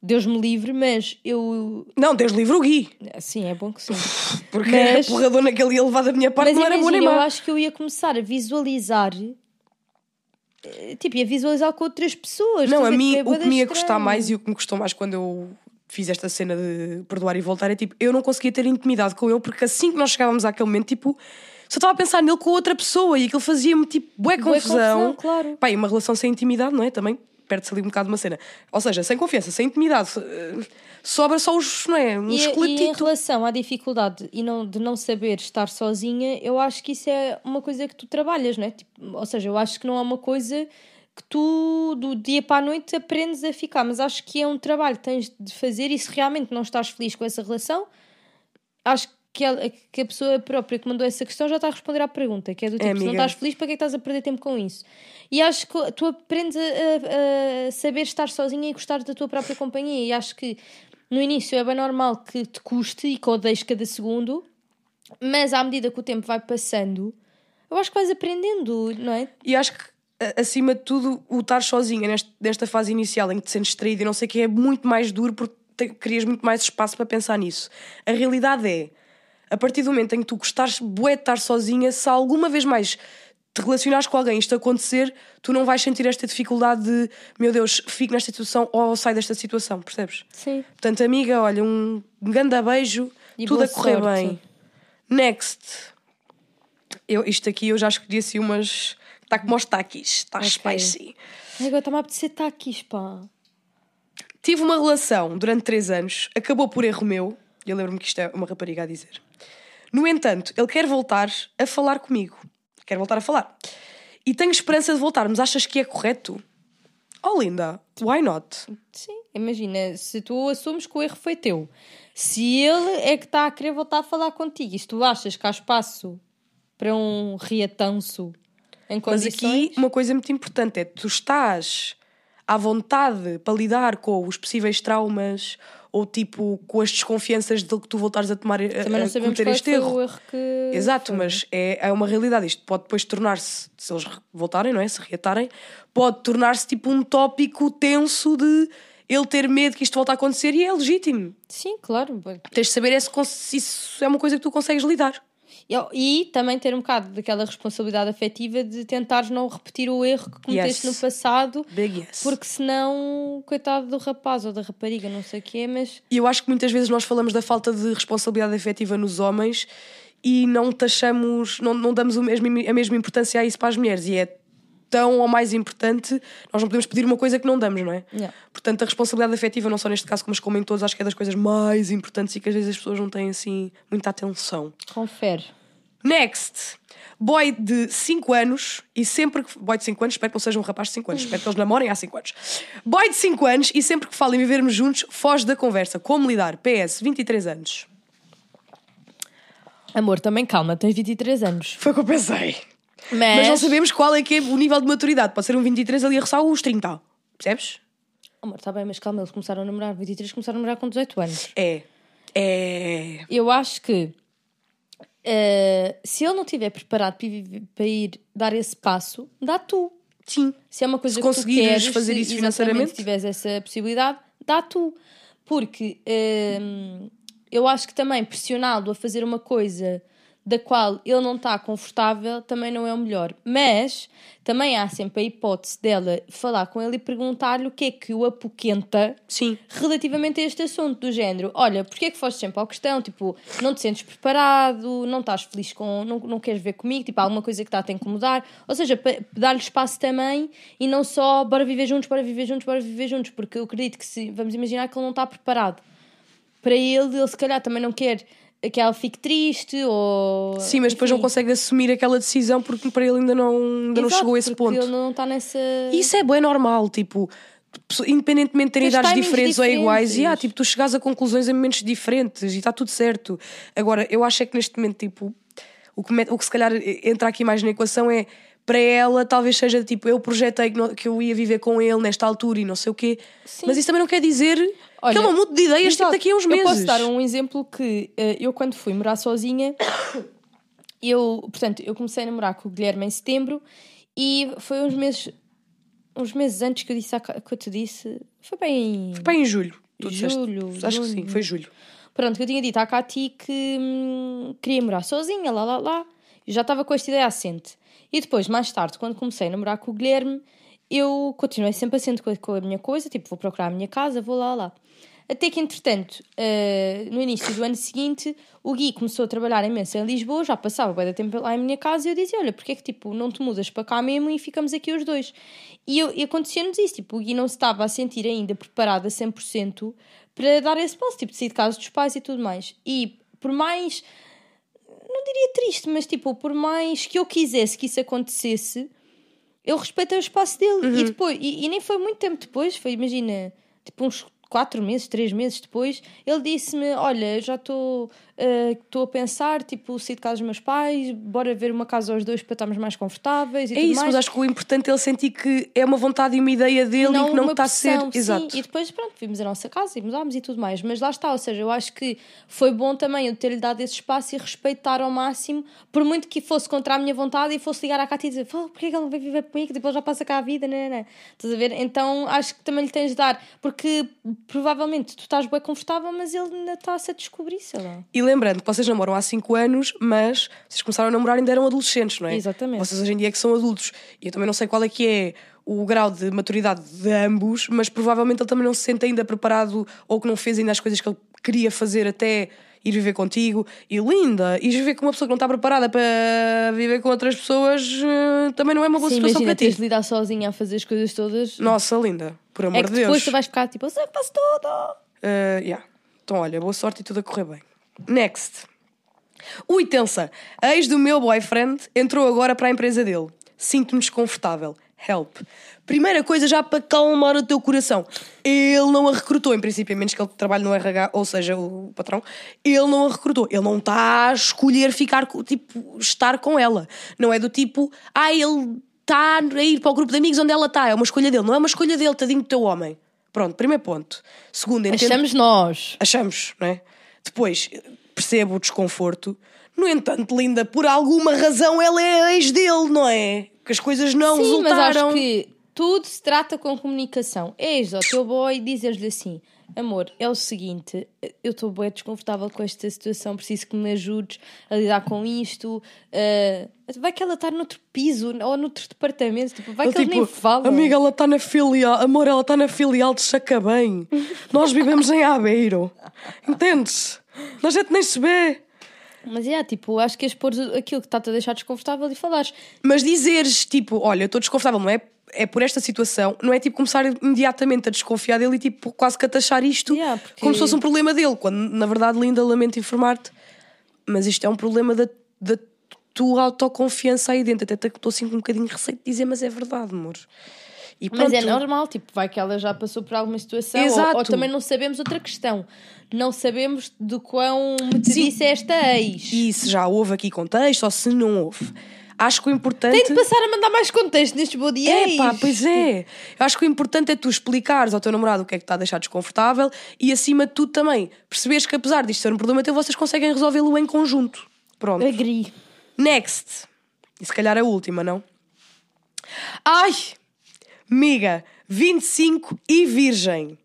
Deus me livre, mas eu. Não, Deus livre o Gui. Sim, é bom que sim. Porque Mas- a porradona que ele ia levar da minha parte Mas não era boa nem eu acho que eu ia começar a visualizar. Eh, Tipo, ia visualizar com outras pessoas. Não, a mim o que me ia custar mais e o que me custou mais quando eu fiz esta cena de perdoar e voltar é tipo, eu não conseguia ter intimidade com ele porque assim que nós chegávamos àquele momento, tipo, só estava a pensar nele com outra pessoa e aquilo fazia-me tipo, bué Bué confusão. confusão, claro. Pá, e uma relação sem intimidade, não é? Também perde-se ali um bocado uma cena. Ou seja, sem confiança, sem intimidade, eh, sobra só os, não é? Um E, e em esqueletito. relação à dificuldade e não, de não saber estar sozinha, eu acho que isso é uma coisa que tu trabalhas, não é? Tipo, ou seja, eu acho que não é uma coisa que tu do dia para a noite aprendes a ficar, mas acho que é um trabalho que tens de fazer e se realmente não estás feliz com essa relação, acho que, ela- que a pessoa própria que mandou essa questão já está a responder à pergunta, que é do tipo, se não estás feliz, para que é que estás a perder tempo com isso? E acho que tu aprendes a, a- a saber estar sozinha e gostar da tua própria companhia. E acho que no início é bem normal que te custe e que odeies cada segundo, mas à medida que o tempo vai passando, eu acho que vais aprendendo, não é? E acho que, acima de tudo, o estar sozinha neste- nesta fase inicial em que te sentes distraída e não sei o que é muito mais duro porque te, crias muito mais espaço para pensar nisso. A realidade é, a partir do momento em que tu gostares bué de estar sozinha, se alguma vez mais te relacionares com alguém isto acontecer, tu não vais sentir esta dificuldade de, meu Deus, fico nesta situação ou saio desta situação, percebes? Sim. Portanto, amiga, olha, um grande beijo, E tudo a correr sorte. bem. Next. Eu, isto aqui eu já escolhi assim umas. Está como os taquis, está Ok. spicy. Agora está-me a apetecer taquis, pá. Tive uma relação durante três anos, acabou por erro meu. Eu lembro-me que isto é uma rapariga a dizer. No entanto, ele quer voltar a falar comigo. Quer voltar a falar. E tenho esperança de voltarmos. Achas que é correto? Oh, linda, why not? Sim, imagina, se tu assumes que o erro foi teu, se ele é que está a querer voltar a falar contigo e se tu achas que há espaço para um reatanço em Mas condições... aqui uma coisa muito importante é tu estás à vontade para lidar com os possíveis traumas ou tipo com as desconfianças de que tu voltares a tomar Também não a sabemos cometer este erro. erro que... Exato, foi. mas é, é uma realidade. Isto pode depois tornar-se, se eles re- voltarem, não é? Se reatarem, pode tornar-se tipo um tópico tenso de ele ter medo que isto volte a acontecer e é legítimo. Sim, claro. Tens de saber é se, se isso é uma coisa que tu consegues lidar. E, e também ter um bocado daquela responsabilidade afetiva de tentares não repetir o erro que cometeste Yes. no passado, Big yes. porque senão, coitado do rapaz ou da rapariga, não sei o quê, mas E eu acho que muitas vezes nós falamos da falta de responsabilidade afetiva nos homens e não taxamos, não, não damos o mesmo, a mesma importância a isso para as mulheres. E é tão ou mais importante, nós não podemos pedir uma coisa que não damos, não é? Yeah. Portanto, a responsabilidade afetiva, não só neste caso, mas como em todos, acho que é das coisas mais importantes e que às vezes as pessoas não têm assim muita atenção. confere. Next. Boy de 5 anos e sempre que. Boy de 5 anos, espero que não seja um rapaz de 5 anos, espero que eles namorem há 5 anos. Boy de 5 anos e sempre que fala em vivermos juntos, foge da conversa. Como lidar? PS, 23 anos. Amor, também calma, tens 23 anos. Foi o que eu pensei. Mas, Mas não sabemos qual é que é o nível de maturidade. Pode ser um 23 ali a roçar os 30. Percebes? Amor, está bem, mas calma, eles começaram a namorar, 23 começaram a namorar com 18 anos. É. É. Eu acho que eh, se ele não estiver preparado para ir, para ir dar esse passo, dá tu. Sim. Se é uma coisa Se que tu conseguires queres, fazer isso financeiramente. Se tiveres essa possibilidade, dá tu. Porque hum, eu acho que também pressioná-lo a fazer uma coisa da qual ele não está confortável também não é o melhor. Mas também há sempre a hipótese dela falar com ele e perguntar-lhe o que é que o apoquenta Sim. relativamente a este assunto do género. Olha, porque é que foste sempre à questão? Tipo, não te sentes preparado, não estás feliz com, não, não queres ver comigo, tipo, há alguma coisa que está a te incomodar. Ou seja, dar-lhe espaço também e não só bora viver juntos, bora viver juntos, bora viver juntos, porque eu acredito que se vamos imaginar que ele não está preparado para ele, ele se calhar também não quer que ela fique triste ou. Sim, mas depois não enfim. consegue assumir aquela decisão porque para ele ainda não, ainda não Exato, chegou a esse ponto. Ele não está nessa. Isso é bem normal, tipo, independentemente de terem idades timings diferentes ou iguais, e diferentes. ah, tipo, tu chegas a conclusões em momentos diferentes e está tudo certo. Agora, eu acho é que neste momento, tipo, o que, o que se calhar entra aqui mais na equação é para ela, talvez seja tipo, eu projetei que, não- que eu ia viver com ele nesta altura e não sei o quê, Sim. mas isso também não quer dizer que Olha, ele não mude de ideias tipo, daqui a uns meses. Eu posso dar um exemplo que eh, eu, quando fui morar sozinha, eu, portanto, eu comecei a namorar com o Guilherme em setembro e foi uns meses, uns meses antes que eu disse, que eu te disse, foi bem. Bem, em julho. Tu disseste. Julho, Acho que sim, foi julho. Pronto, que eu tinha dito à Cati que hum, queria morar sozinha, lá, lá, lá. Eu já estava com esta ideia assente. E depois, mais tarde, quando comecei a namorar com o Guilherme, eu continuei sempre assente com a, com a minha coisa, tipo, vou procurar a minha casa, vou lá, lá. Até que, entretanto, eh, no início do ano seguinte, o Gui começou a trabalhar imenso em Lisboa, já passava bem da tempo lá em minha casa, e eu dizia, olha, porque é que, tipo, não te mudas para cá mesmo e ficamos aqui os dois? E, eu- e acontecia-nos isso, tipo, o Gui não se estava a sentir ainda preparado a 100% para dar esse passo, tipo, de sair de casa dos pais e tudo mais. E por mais, não diria triste, mas tipo, por mais que eu quisesse que isso acontecesse, eu respeitei o espaço dele. E depois, e, e nem foi muito tempo depois, foi, imagina, tipo uns quatro meses, três meses depois, ele disse-me: Olha, já estou eh, estou a pensar, tipo, sair de casa dos meus pais, bora ver uma casa aos dois para estarmos mais confortáveis e É isso, mais. mas acho que o importante é ele sentir que é uma vontade e uma ideia dele e que não está a ser. sim. Exato. E depois, pronto, vimos a nossa casa e mudámos e tudo mais. Mas lá está, ou seja, eu acho que foi bom também eu ter-lhe dado esse espaço e respeitar ao máximo, por muito que fosse contra a minha vontade e fosse ligar à Cátia e dizer: "Fala, porquê que ele não vai viver comigo? Tipo, ele já passa cá a vida, né, né, né." Estás a ver? Então acho que também lhe tens de dar, porque provavelmente tu estás bem confortável, mas ele ainda está-se a descobrir, sei lá. E lembrando que vocês namoram há 5 anos, mas vocês começaram a namorar ainda eram adolescentes, não é? Exatamente. Vocês hoje em dia é que são adultos. E eu também não sei qual é que é o grau de maturidade de ambos, mas provavelmente ele também não se sente ainda preparado ou que não fez ainda as coisas que ele queria fazer até ir viver contigo. E linda, ir viver com uma pessoa que não está preparada para viver com outras pessoas eh, também não é uma boa Sim, situação imagina, para ti. tens de lidar sozinha a fazer as coisas todas. Nossa, linda, por amor é de Deus. depois tu vais ficar tipo, eu sei que faço tudo. Uh, yeah. Então, olha, boa sorte e tudo a correr bem. Next. Ui, tensa. A ex do meu boyfriend entrou agora para a empresa dele. Sinto-me desconfortável. Help. Primeira coisa, já para calmar o teu coração. Ele não a recrutou, em princípio, a menos que ele trabalhe no RH, ou seja, o patrão. Ele não a recrutou. Ele não está a escolher ficar, com- tipo, estar com ela. Não é do tipo, ah, ele está a ir para o grupo de amigos onde ela está. É uma escolha dele. Não é uma escolha dele, tadinho do teu homem. Pronto, primeiro ponto. Segundo, entendo... Achamos nós. Achamos, não é? Depois, percebo o desconforto. No entanto, Linda, por alguma razão ela é a ex dele, não é? Que as coisas não Sim, mas resultaram. acho que tudo se trata com comunicação. És ao teu boy e dizes-lhe assim: amor, é o seguinte, eu estou bem desconfortável com esta situação, preciso que me ajudes a lidar com isto. ah, vai que ela está noutro piso ou noutro departamento, tipo, vai Ele, que eles nem falam. Amiga, ela está na filial. Amor, ela está na filial de Sacabém. Nós vivemos em Aveiro. Entendes? Nós gente nem se vê. Mas é, tipo, acho que pôr aquilo que está-te a deixar desconfortável e falares. Mas dizeres, tipo, olha, eu estou desconfortável, não é? É por esta situação, não é tipo começar imediatamente a desconfiar dele e tipo quase que a taxar isto Yeah, porque- como se fosse um problema dele, quando na verdade, Linda, lamento informar-te, mas isto é um problema da, da tua autoconfiança aí dentro. Até que estou assim com um bocadinho de receio de dizer, mas é verdade, amor. E Mas é normal, tipo, vai que ela já passou por alguma situação. Ou, ou também não sabemos outra questão. Não sabemos de quão metedice é esta ex. E se já houve aqui contexto ou se não houve. Acho que o importante. Tem de passar a mandar mais contexto nestes body É pá, pois é. Eu acho que o importante é tu explicares ao teu namorado o que é que está a deixar desconfortável e acima de tudo também perceberes que apesar disto ser um problema teu, vocês conseguem resolvê-lo em conjunto. Pronto. Agri. Next. E se calhar a última, não? Ai! Miga, 25 e virgem.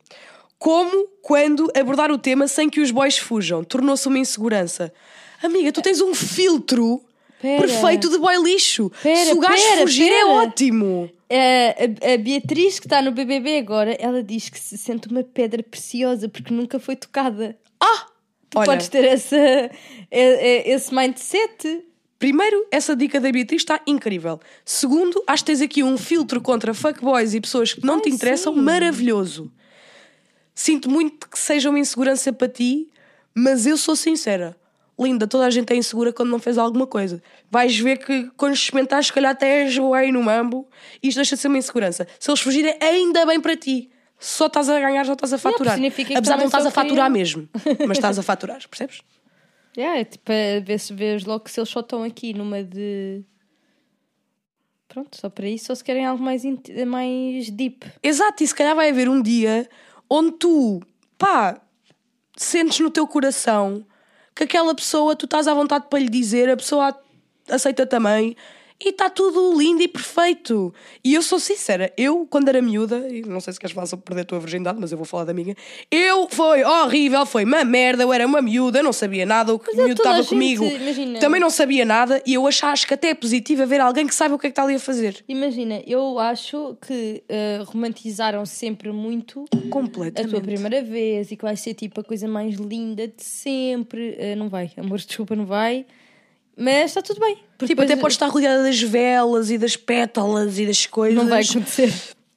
Como, quando abordar o tema sem que os boys fujam? Tornou-se uma insegurança. Amiga, tu tens um filtro Pera. perfeito de boy lixo. Pera, se o gajo pera, fugir é ótimo. A, a- Beatriz, que está no BBB agora, ela diz que se sente uma pedra preciosa porque nunca foi tocada. Ah! Tu Olha, podes ter essa, esse mindset. primeiro, essa dica da Beatriz está incrível. Segundo, acho que tens aqui um filtro contra fuckboys e pessoas que não te Ai, interessam sim. maravilhoso. Sinto muito que seja uma insegurança para ti, mas eu sou sincera. Linda, toda a gente é insegura quando não fez alguma coisa. Vais ver que quando experimentares, se calhar até és aí no mambo e isto deixa de ser uma insegurança. Se eles fugirem, ainda bem para ti. Só estás a ganhar, já estás a faturar. significa que Apesar de não estás a faturar queriam- mesmo, mas estás a faturar, percebes? É, é tipo, ver se vês logo se eles só estão aqui numa de. Pronto, só para isso, ou se querem algo mais, mais deep. Exato, e se calhar vai haver um dia onde tu, pá, sentes no teu coração que aquela pessoa, tu estás à vontade para lhe dizer, a pessoa aceita também e está tudo lindo e perfeito. E eu sou sincera, eu, quando era miúda, e não sei se queres falar sobre perder a tua virgindade, mas eu vou falar da minha, eu foi horrível, foi uma merda, eu era uma miúda, eu não sabia nada, o que é, miúdo a estava comigo imagina. também não sabia nada, e eu acho, que até é positivo haver alguém que saiba o que é que está ali a fazer. Imagina, eu acho que eh, romantizaram sempre muito a Completamente. tua primeira vez e que vai ser tipo a coisa mais linda de sempre. Eh, não vai, amor, desculpa, não vai. Mas está tudo bem. porque Tipo, até podes estar rodeada das velas e das pétalas e das coisas. Não vai acontecer.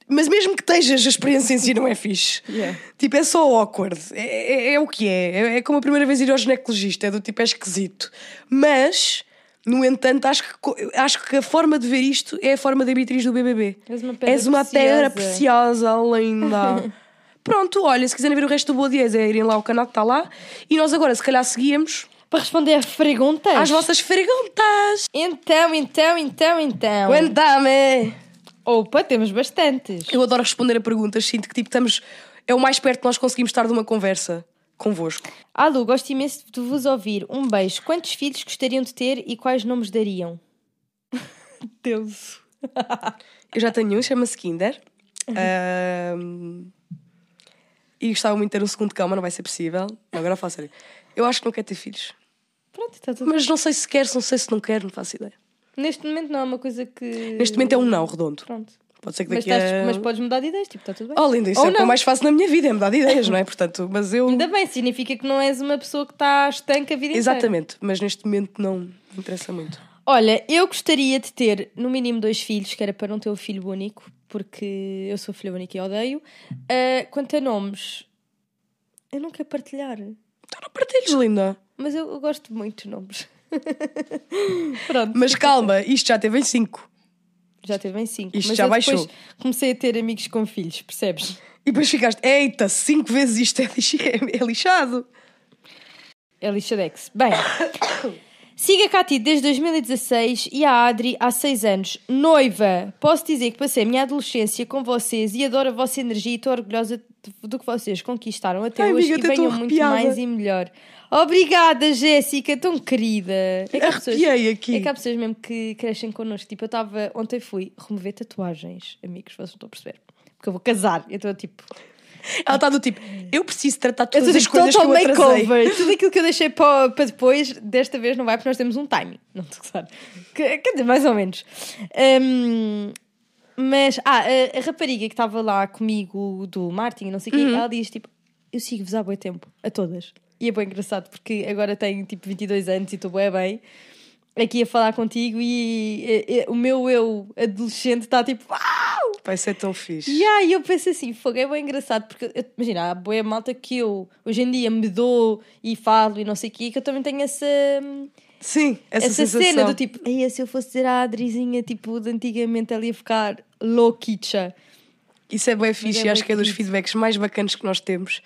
Mas mesmo que estejas, a experiência em si não é fixe. Yeah. Tipo, é só awkward. É, é, é o que é. é. É como a primeira vez ir ao ginecologista. É do tipo, é esquisito. Mas, no entanto, acho que, acho que a forma de ver isto é a forma da Beatriz do BBB. És uma pedra És uma preciosa. pedra preciosa, linda. Pronto, olha, se quiserem ver o resto do Boa Dias, é irem lá ao canal que está lá. E nós agora, se calhar, seguíamos Para responder a perguntas. às vossas perguntas. Então, então, então, então. Cuéntame! Opa, temos bastantes. Eu adoro responder a perguntas, sinto que tipo, estamos. É o mais perto que nós conseguimos estar de uma conversa convosco. Alô, gosto imenso de vos ouvir. Um beijo. Quantos filhos gostariam de ter e quais nomes dariam? Deus. Eu já tenho um, chama-se Kinder. Ahm, e gostava muito de ter um segundo cão, mas não vai ser possível. Não, agora falo sério. Eu acho que não quero ter filhos. Pronto, está tudo Mas não sei se quero, não sei se não quero, não faço ideia. Neste momento não é uma coisa que. Neste momento é um não redondo. Pronto. Pode ser que Mas, daqui estás- a... mas podes mudar de ideias, tipo, está tudo bem. Oh, linda, isso Ou é o que eu mais faço na minha vida, é mudar de ideias, não é? Portanto, mas eu. Ainda bem, significa que não és uma pessoa que está estanca a vida inteira. Exatamente, mas neste momento não me interessa muito. Olha, eu gostaria de ter no mínimo dois filhos, que era para não ter um filho único, porque eu sou filha única e odeio. Ah, quanto a nomes, eu não quero partilhar, Então não partilhes, linda. Mas eu, eu gosto muito de nomes. Pronto, Mas calma, isto já teve em 5. já teve em cinco. Isto mas já baixou. comecei a ter amigos com filhos, percebes? E depois ficaste, eita, 5 vezes isto é, é- é lixado. É lixadex. Bem, siga a Cati desde 2016 e a Adri há 6 anos. Noiva, posso dizer que passei a minha adolescência com vocês e adoro a vossa energia e estou orgulhosa do que vocês conquistaram até Ai, hoje amiga, e venham muito mais e melhor. Obrigada, Jéssica, tão querida. É que há pessoas- Arrepiei aqui. É que há pessoas mesmo que crescem connosco. Tipo, eu estava. Ontem fui remover tatuagens, amigos, vocês não estão a perceber. Porque eu vou casar. Então, tipo, Ela está do tipo, eu preciso tratar todas as tipo, coisas que eu total atrasei. makeover. Tudo aquilo que eu deixei para, para depois, desta vez não vai, porque nós temos um timing. Não estou a gozar. Quer dizer, mais ou menos. Hum, mas, ah, a, a rapariga que estava lá comigo, do Martin, não sei o quê, ela diz tipo: Eu sigo-vos há bom tempo, a todas. E é bem engraçado, porque agora tenho tipo 22 anos e estou bem bem aqui a falar contigo e, e- e o meu eu adolescente está tipo, uau! Vai ser tão fixe. E aí eu penso assim, fogo, é bem engraçado, porque eu- imagina, há boa malta que eu hoje em dia me dou e falo e não sei o quê, que eu também tenho essa, Sim, essa, essa sensação. cena do tipo, "Ei, se eu fosse dizer à Adrizinha, tipo, de antigamente ela ia ficar louquicha. Isso é bem fixe é e acho que é dos feedbacks mais bacanas que nós temos.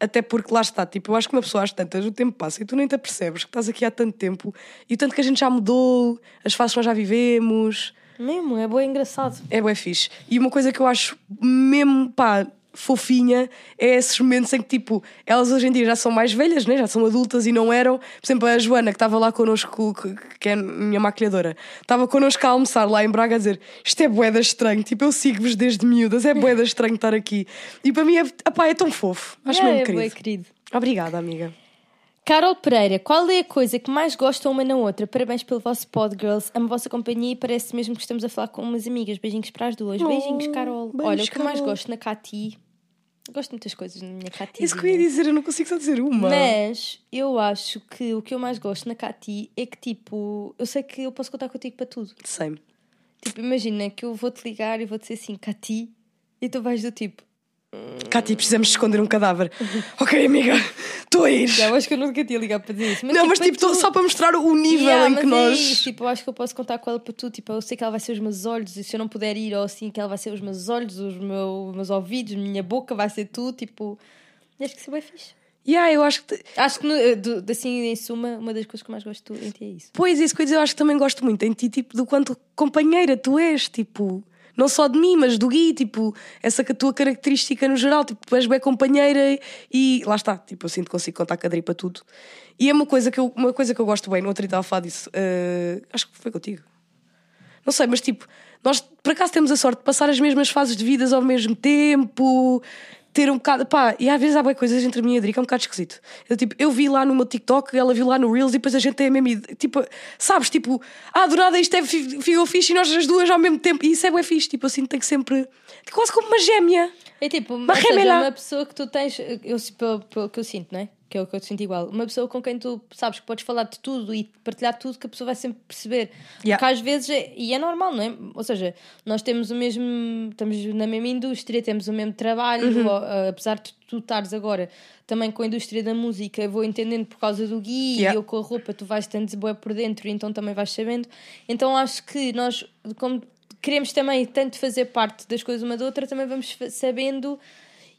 Até porque lá está, tipo, eu acho que uma pessoa às tantas, o tempo passa e tu nem te apercebes que estás aqui há tanto tempo e o tanto que a gente já mudou, as fases que nós já vivemos. Mesmo, é bem engraçado. É bem fixe. E uma coisa que eu acho mesmo, pá, fofinha é esses momentos em que, tipo, elas hoje em dia já são mais velhas, né? já são adultas e não eram. Por exemplo, a Joana, que estava lá connosco, que- é a minha maquilhadora, estava connosco a almoçar lá em Braga a dizer isto é boeda estranho, tipo, eu sigo-vos desde miúdas, é boeda estranho estar aqui. E para mim é, apá, é tão fofo. Acho é, mesmo é querido. bué querido. Obrigada, amiga. Carol Pereira, qual é a coisa que mais gostam uma na outra? Parabéns pelo vosso pod, girls. Amo a vossa companhia e parece mesmo que estamos a falar com umas amigas. Beijinhos para as duas. Beijinhos, Carol. beijos, Olha, o que eu mais Carol. gosto na Cati. Gosto de muitas coisas na minha Cati. Isso que eu ia dizer, eu não consigo só dizer uma. Mas eu acho que o que eu mais gosto na Cati é que, tipo, eu sei que eu posso contar contigo para tudo. Same. Tipo, imagina que eu vou-te ligar e vou-te dizer assim, Cati, e tu vais do tipo, Cati, precisamos de esconder um cadáver. ok, amiga, estou a ir. eu acho que eu nunca tinha ligar para dizer isso. não, mas para tipo, tô- tu- só para mostrar o nível Yeah, em mas que é nós. isso, tipo, eu acho que eu posso contar com ela para tudo. Tipo, eu sei que ela vai ser os meus olhos e se eu não puder ir ou assim, que ela vai ser os meus olhos, os meu- meus ouvidos, minha boca, vai ser tudo. Tipo, e acho que isso é bem fixe. Yeah, eu acho que. Acho que, assim, em suma, uma das coisas que eu mais gosto em ti é isso. Pois, isso que eu dizer, eu acho que também gosto muito em ti, tipo, do quanto companheira tu és, tipo. Não só de mim, mas do Gui, tipo, essa que a tua característica no geral, tipo, tu és bem companheira e, lá está, tipo, eu sinto que consigo contar com a Adri para tudo. E é uma coisa que eu, uma coisa que eu gosto bem, no outro dia estava a falar disso, eh, acho que foi contigo. Não sei, mas tipo, nós por acaso temos a sorte de passar as mesmas fases de vidas ao mesmo tempo, ter um bocado. Pá, e às vezes há bem coisas entre mim e a que é um bocado esquisito. Eu, tipo, eu vi lá no meu TikTok, ela viu lá no Reels e depois a gente tem a mesma ideia. Tipo, sabes, tipo, ah, do nada isto é fi- ficou fixe e nós as duas ao mesmo tempo. E isso é bem fixe, tipo, assim, tem que sempre. Quase como uma gêmea. É tipo, ou seja, remela. uma pessoa que tu tens, eu, pelo, pelo que eu sinto, não é? Que é o que eu te sinto igual. Uma pessoa com quem tu sabes que podes falar de tudo e partilhar tudo que a pessoa vai sempre perceber. Yeah. Porque às vezes, é, e é normal, não é? Ou seja, nós temos o mesmo, estamos na mesma indústria, temos o mesmo trabalho, ou, ah, apesar de tu estares agora também com a indústria da música, vou entendendo por causa do Gui Yeah. e eu com a roupa, tu vais estando boa por dentro e então também vais sabendo. Então acho que nós, como queremos também tanto fazer parte das coisas uma da outra, também vamos sabendo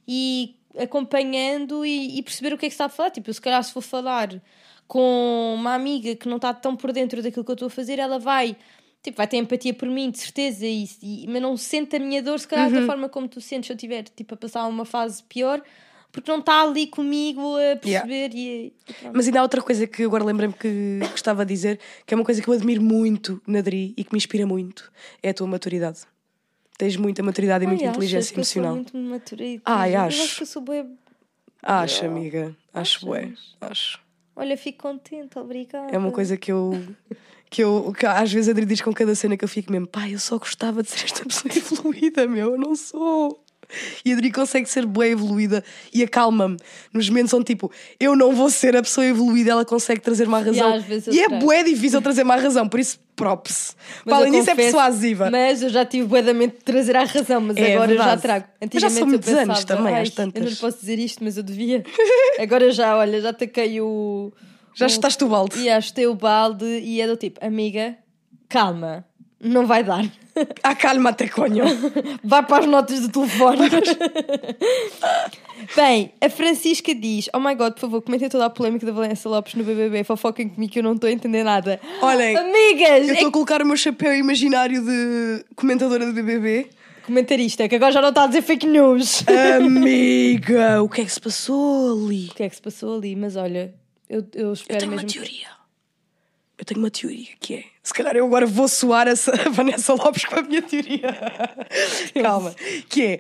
e acompanhando e, e perceber o que é que se está a falar. Tipo, se calhar se for falar com uma amiga que não está tão por dentro daquilo que eu estou a fazer, ela vai, tipo, vai ter empatia por mim, de certeza, e, e- mas não sente a minha dor, se calhar Uhum. da forma como tu sentes se eu estiver, tipo, a passar uma fase pior, porque não está ali comigo a perceber e, e. Mas ainda há outra coisa que agora lembrei-me que gostava de dizer, que é uma coisa que eu admiro muito na Dri e que me inspira muito, é a tua maturidade. Tens muita maturidade e muita Ai, inteligência que eu sou emocional. muito matura e Ai, inteligente? Eu acho. acho que eu sou boa. Acho, amiga. Acho, bué. Acho. Olha, fico contente, obrigada. É uma coisa que eu. Que eu que às vezes a Adri diz com cada cena que eu fico mesmo, pai, eu só gostava de ser esta pessoa evoluída, meu, eu não sou. E a Adri consegue ser boa evoluída e acalma-me. Nos momentos onde, tipo, eu não vou ser a pessoa evoluída, ela consegue trazer-me à razão. eu e é bué difícil trazer-me à razão, por isso, props. Mas Para além eu disso, é persuasiva. Mas eu já tive buedamente de trazer à razão, mas É agora eu já verdade. trago. Mas já são muitos anos pensava, também, "Ai, às Eu não tantas." lhe posso dizer isto, mas eu devia. agora já, olha, já taquei o. Já o- estás o balde. E achei o balde e é do tipo, amiga, calma, não vai dar. Calma até, conho. Vai para as notas do telefone. Bem, a Francisca diz: Oh my god, por favor, comentem toda a polémica da Valença Lopes no BBB. Fofoquem comigo que eu não estou a entender nada. Olhem, Amigas! Eu é estou a colocar o meu chapéu imaginário de comentadora de BBB. Comentarista, que agora já não está a dizer fake news. Amiga, o que é que se passou ali? O que é que se passou ali? Mas olha, eu, eu Eu espero tenho uma mesmo. teoria. Eu tenho uma teoria que é. Se calhar eu agora vou soar essa a Vanessa Lopes com a minha teoria. Calma. Que é.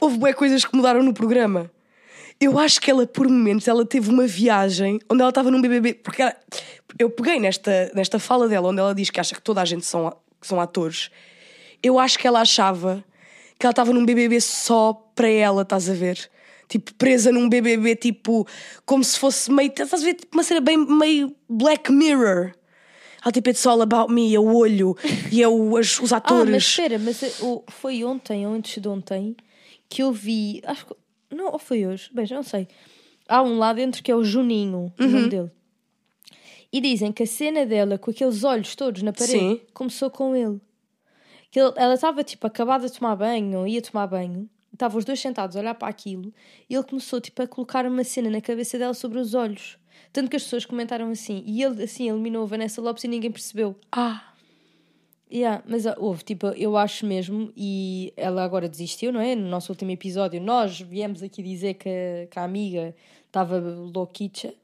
Houve boas coisas que mudaram no programa. Eu acho que ela, por momentos, ela teve uma viagem onde ela estava num BBB. Porque ela- eu peguei nesta, nesta fala dela, onde ela diz que acha que toda a gente são, são atores. Eu acho que ela achava que ela estava num BBB só para ela, estás a ver? Tipo, presa num BBB, tipo, como se fosse meio. Estás a ver? Tipo, uma cena bem meio Black Mirror. Ela tipo, it's all about me, é o olho e é o, as- os Ah, atores. mas espera, mas eh, o- foi ontem ou antes de ontem que eu vi. Acho que. Não, ou foi hoje? Bem, já não sei. Há um lá dentro que é o Juninho, o Uhum. nome dele. E dizem que a cena dela, com aqueles olhos todos na parede, Sim. começou com ele. Que ele- ela estava tipo acabada de tomar banho, ou ia tomar banho, estavam os dois sentados a olhar para aquilo, e ele começou tipo a colocar uma cena na cabeça dela sobre os olhos. Tanto que as pessoas comentaram assim, e ele assim eliminou a Vanessa Lopes e ninguém percebeu. Ah, Yeah, mas ah, houve, tipo, eu acho mesmo, e ela agora desistiu, não é? No nosso último episódio, nós viemos aqui dizer que, a- que a amiga estava louquicha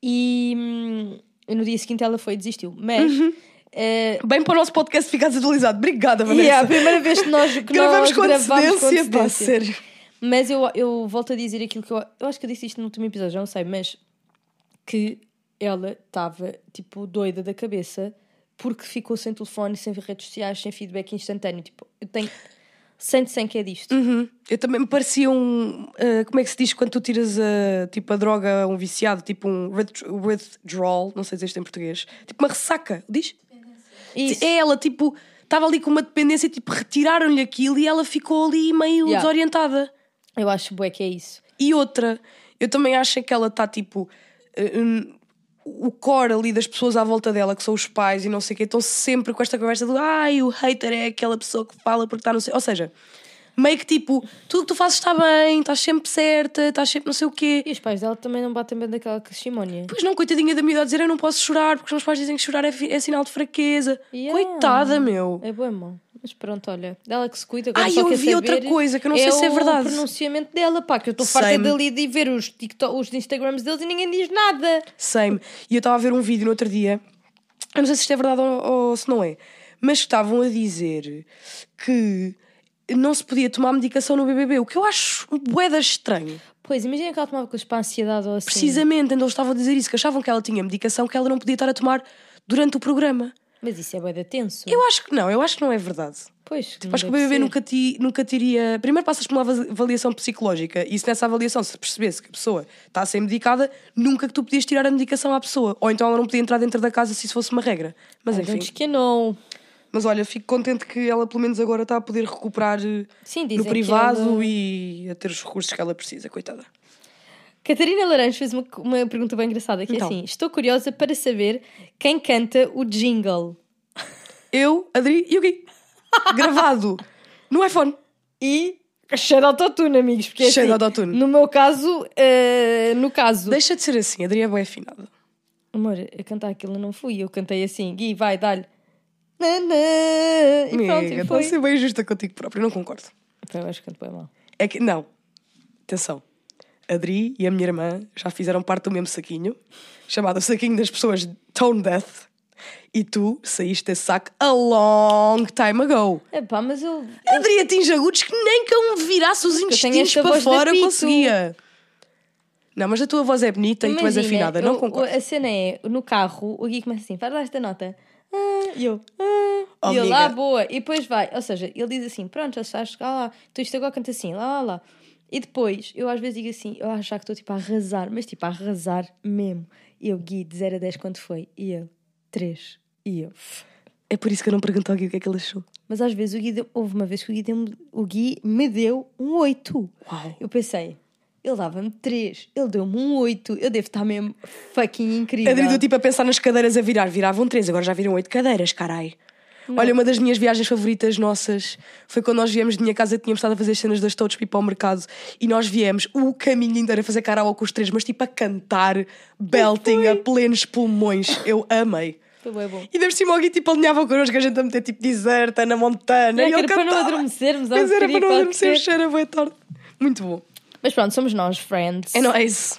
e, hum, no dia seguinte ela foi e desistiu. Mas eh, bem para o nosso podcast ficar desatualizado. Obrigada, Vanessa. yeah, a primeira vez que nós que Gravamos nós com gravamos antecedência, com pá, sério. Mas eu, eu volto a dizer aquilo que eu. Eu acho que eu disse isto no último episódio, já não sei, mas que ela estava tipo doida da cabeça porque ficou sem telefone, sem redes sociais, sem feedback instantâneo. Tipo, eu tenho 100 de 100 que é disto. Uhum. Eu também me parecia um. ah, como é que se diz quando tu tiras a, tipo, a droga a um viciado? Tipo um withd- withdrawal, não sei dizer isto em português. Tipo uma ressaca, diz? Isso. É ela, tipo, estava ali com uma dependência, tipo, retiraram-lhe aquilo e ela ficou ali meio Yeah. desorientada. Eu acho bué que é isso. E outra, eu também acho que ela está tipo. Eh, hum, o core ali das pessoas à volta dela, que são os pais e não sei o quê, estão sempre com esta conversa do ai, o hater é aquela pessoa que fala porque está não sei. Ou seja, meio que tipo, tudo que tu fazes está bem, estás sempre certa, estás sempre não sei o quê. E os pais dela também não batem bem daquela cachimónia. Pois não, coitadinha da miúda a dizer eu não posso chorar porque os meus pais dizem que chorar é, é sinal de fraqueza. Yeah. Coitada, meu. É bom, irmão. Mas pronto, olha, dela que se cuida. Agora Ah, só eu ouvi outra coisa que eu não sei se é o verdade. pronunciamento dela, pá, que eu estou farta dali de ver os, TikTok, os Instagrams deles e ninguém diz nada. Same. E eu estava a ver um vídeo no outro dia, eu não sei se isto é verdade ou, ou se não é, mas estavam a dizer que não se podia tomar medicação no BBB, o que eu acho boeda estranho. Pois, imagina que ela tomava coisas para a ansiedade ou assim. Precisamente, então eles estavam a dizer isso, que achavam que ela tinha medicação que ela não podia estar a tomar durante o programa. Mas isso é bué da tenso. Eu acho que não, eu acho que não é verdade. Pois, Tipo, acho que o BBB nunca, ti, nunca teria. Primeiro passas por uma ava- avaliação psicológica e se nessa avaliação se percebesse que a pessoa está a ser medicada, nunca que tu podias tirar a medicação à pessoa. Ou então ela não podia entrar dentro da casa se isso fosse uma regra. Mas enfim. Antes que não. Mas olha, fico contente que ela pelo menos agora está a poder recuperar eh, Sim, dizem no privado ela- e a ter os recursos que ela precisa, coitada. Catarina Laranjo fez uma, uma pergunta bem engraçada, que Então. é assim: Estou curiosa para saber quem canta o jingle. Eu, Adri e o Gui. Gravado no iPhone. E Cheio de autotune, amigos. Porque, Cheio de assim, autotune. No meu caso, eh, no caso. Deixa de ser assim, Adri é bem afinada. Amor, a cantar aquilo não fui. Eu cantei assim, Gui, vai, dá-lhe. E pronto, Amiga, e está a foi. ser bem justa contigo próprio, não concordo. Pá, Eu acho que canto bem mal. É que, não. Atenção. Adri e a minha irmã já fizeram parte do mesmo saquinho, chamado Saquinho das Pessoas Tone Death. E tu saíste desse saco a long time ago. É pá, mas eu. A Adri atinge agudos que nem que eu me virasse os intestinos para fora apito. conseguia. Não, mas a tua voz é bonita e tu és Imagina, afinada, não eu- concordo. A cena é, no carro, o Gui começa assim, faz lá esta nota. Ah, e eu, ah, Oh, e eu, lá, boa. E depois vai, ou seja, ele diz assim, pronto, já estás chegar lá. Tu isto agora canta assim, lá, lá, lá. E depois, eu às vezes digo assim, eu acho que estou tipo a arrasar, mas tipo a arrasar mesmo. E eu, Gui, de 0 a 10 quanto foi? E ele, 3. E eu, É por isso que eu não pergunto ao Gui o que é que ele achou. mas às vezes o Gui deu, houve uma vez que o Gui, deu o Gui me deu um 8. Uau. Eu pensei, ele dava-me 3, ele deu-me um 8, eu devo estar mesmo fucking incrível. Adri do tipo a pensar nas cadeiras a virar. Viravam três, agora já viram oito cadeiras, carai. Olha, uma das minhas viagens favoritas nossas foi quando nós viemos de minha casa, tínhamos estado a fazer as cenas das todos para ir para o mercado e nós viemos o caminho inteiro a fazer karaoke com os três, mas tipo a cantar, belting a plenos pulmões. Eu amei. Foi bem bom. E deve cima Gui tipo alinhava connosco, a gente a meter tipo deserta na montana. É e ele era para não adormecermos, Mas era para não porcaria adormecer, qualquer. cheira boa tarde. Muito bom. Mas pronto, somos nós, friends. É nóis.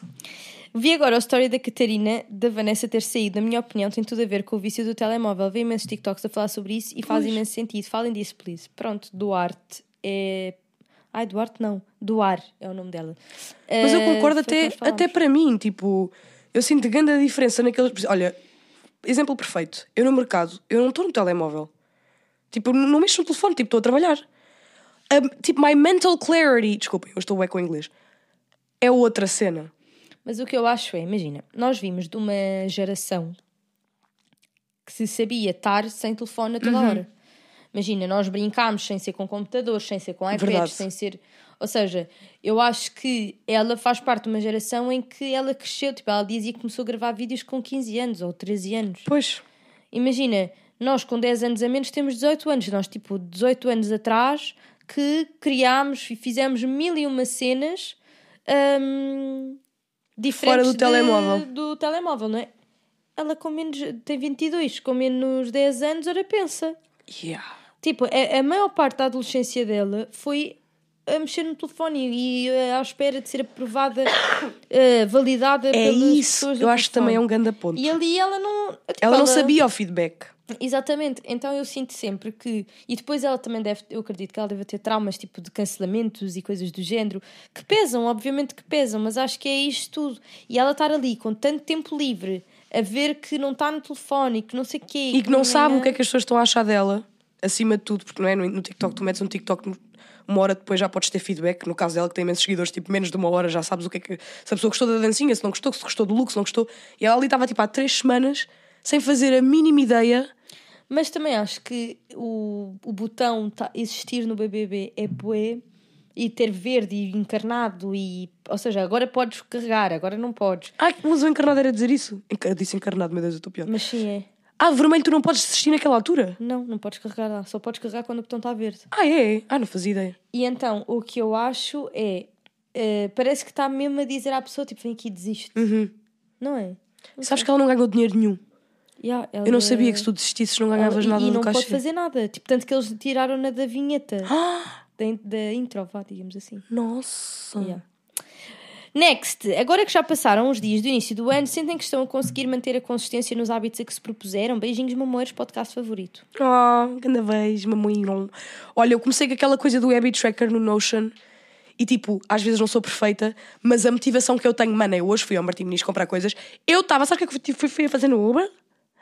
Vi agora a história da Catarina, da Vanessa ter saído. Na minha opinião, tem tudo a ver com o vício do telemóvel. Vi imensos TikToks a falar sobre isso e faz imenso sentido. Falem disso, please. Pronto, Duarte é. Ai, Duarte não. Duar é o nome dela. Mas eu Eh, concordo que até, até para mim, tipo, eu sinto grande a diferença naqueles. Olha, exemplo perfeito. Eu no mercado, eu não estou no telemóvel. Tipo, não mexo no telefone, tipo, estou a trabalhar. A- tipo, my mental clarity. Desculpem, eu estou bem com o inglês. É outra cena. Mas o que eu acho é, imagina, nós vimos de uma geração que se sabia estar sem telefone a toda Uhum. hora. Imagina, nós brincámos sem ser com computadores, sem ser com iPads, Verdade. sem ser. Ou seja, eu acho que ela faz parte de uma geração em que ela cresceu. Tipo, ela dizia que começou a gravar vídeos com 15 anos ou 13 anos. Pois. Imagina, nós com 10 anos a menos temos 18 anos. Nós, tipo, 18 anos atrás que criámos e fizemos mil e uma cenas hum, diferentes Fora do de- telemóvel. do telemóvel, não é? Ela com menos, tem 22, com menos 10 anos, ora pensa. Yeah. Tipo, a, a maior parte da adolescência dela foi a mexer no telefone e eh, à espera de ser aprovada, eh, validada É pelas isso. pessoas Eu acho que também é um grande ponto. E ali ela não... Ela não sabia o feedback. Exatamente, então eu sinto sempre que. E depois ela também deve, eu acredito que ela deve ter traumas tipo de cancelamentos e coisas do género que pesam, obviamente que pesam, mas acho que é isto tudo. E ela estar ali com tanto tempo livre a ver que não está no telefone que não sei o quê. E que não sabe o que é que as pessoas estão a achar dela, acima de tudo, porque não é? No no TikTok, tu metes um TikTok uma hora depois já podes ter feedback. No caso dela, que tem imensos seguidores, tipo, menos de uma hora já sabes o que é que. Se a pessoa gostou da dancinha, se não gostou, se gostou do look, se não gostou. E ela ali estava tipo há três semanas sem fazer a mínima ideia. Mas também acho que o, o botão tá, existir no BBB é bué e ter verde e encarnado e. Ou seja, agora podes carregar, agora não podes. Ai, mas o encarnado era dizer isso. Eu disse encarnado, meu Deus, eu estou pior. Mas sim é. Ah, vermelho, tu não podes desistir naquela altura? Não, não podes carregar lá. Só podes carregar quando o botão está verde. Ah, é? Ah, não fazia ideia. E então, o que eu acho é. eh, parece que está mesmo a dizer à pessoa: tipo, vem aqui, desiste. Uhum. Não é? Sabes que ela não ganhou dinheiro nenhum. Yeah, ela- Eu não sabia que se tu desistisses não ganhavas ela- nada e, e do não cachê. pode fazer nada. Tipo, tanto que eles tiraram-na da vinheta. da, da intro, vá, digamos assim. Nossa. Yeah. Next, agora que já passaram os dias do início do ano, sentem que estão a conseguir manter a consistência nos hábitos a que se propuseram? Beijinhos, mamões, podcast favorito. Ah, cada vez, mamuinho. Olha, eu comecei com aquela coisa do habit tracker no Notion e tipo, às vezes não sou perfeita, mas a motivação que eu tenho, mano, eu hoje fui ao Martim Muniz comprar coisas. Eu estava, sabe o que é que eu fui, fui a fazer no Uber?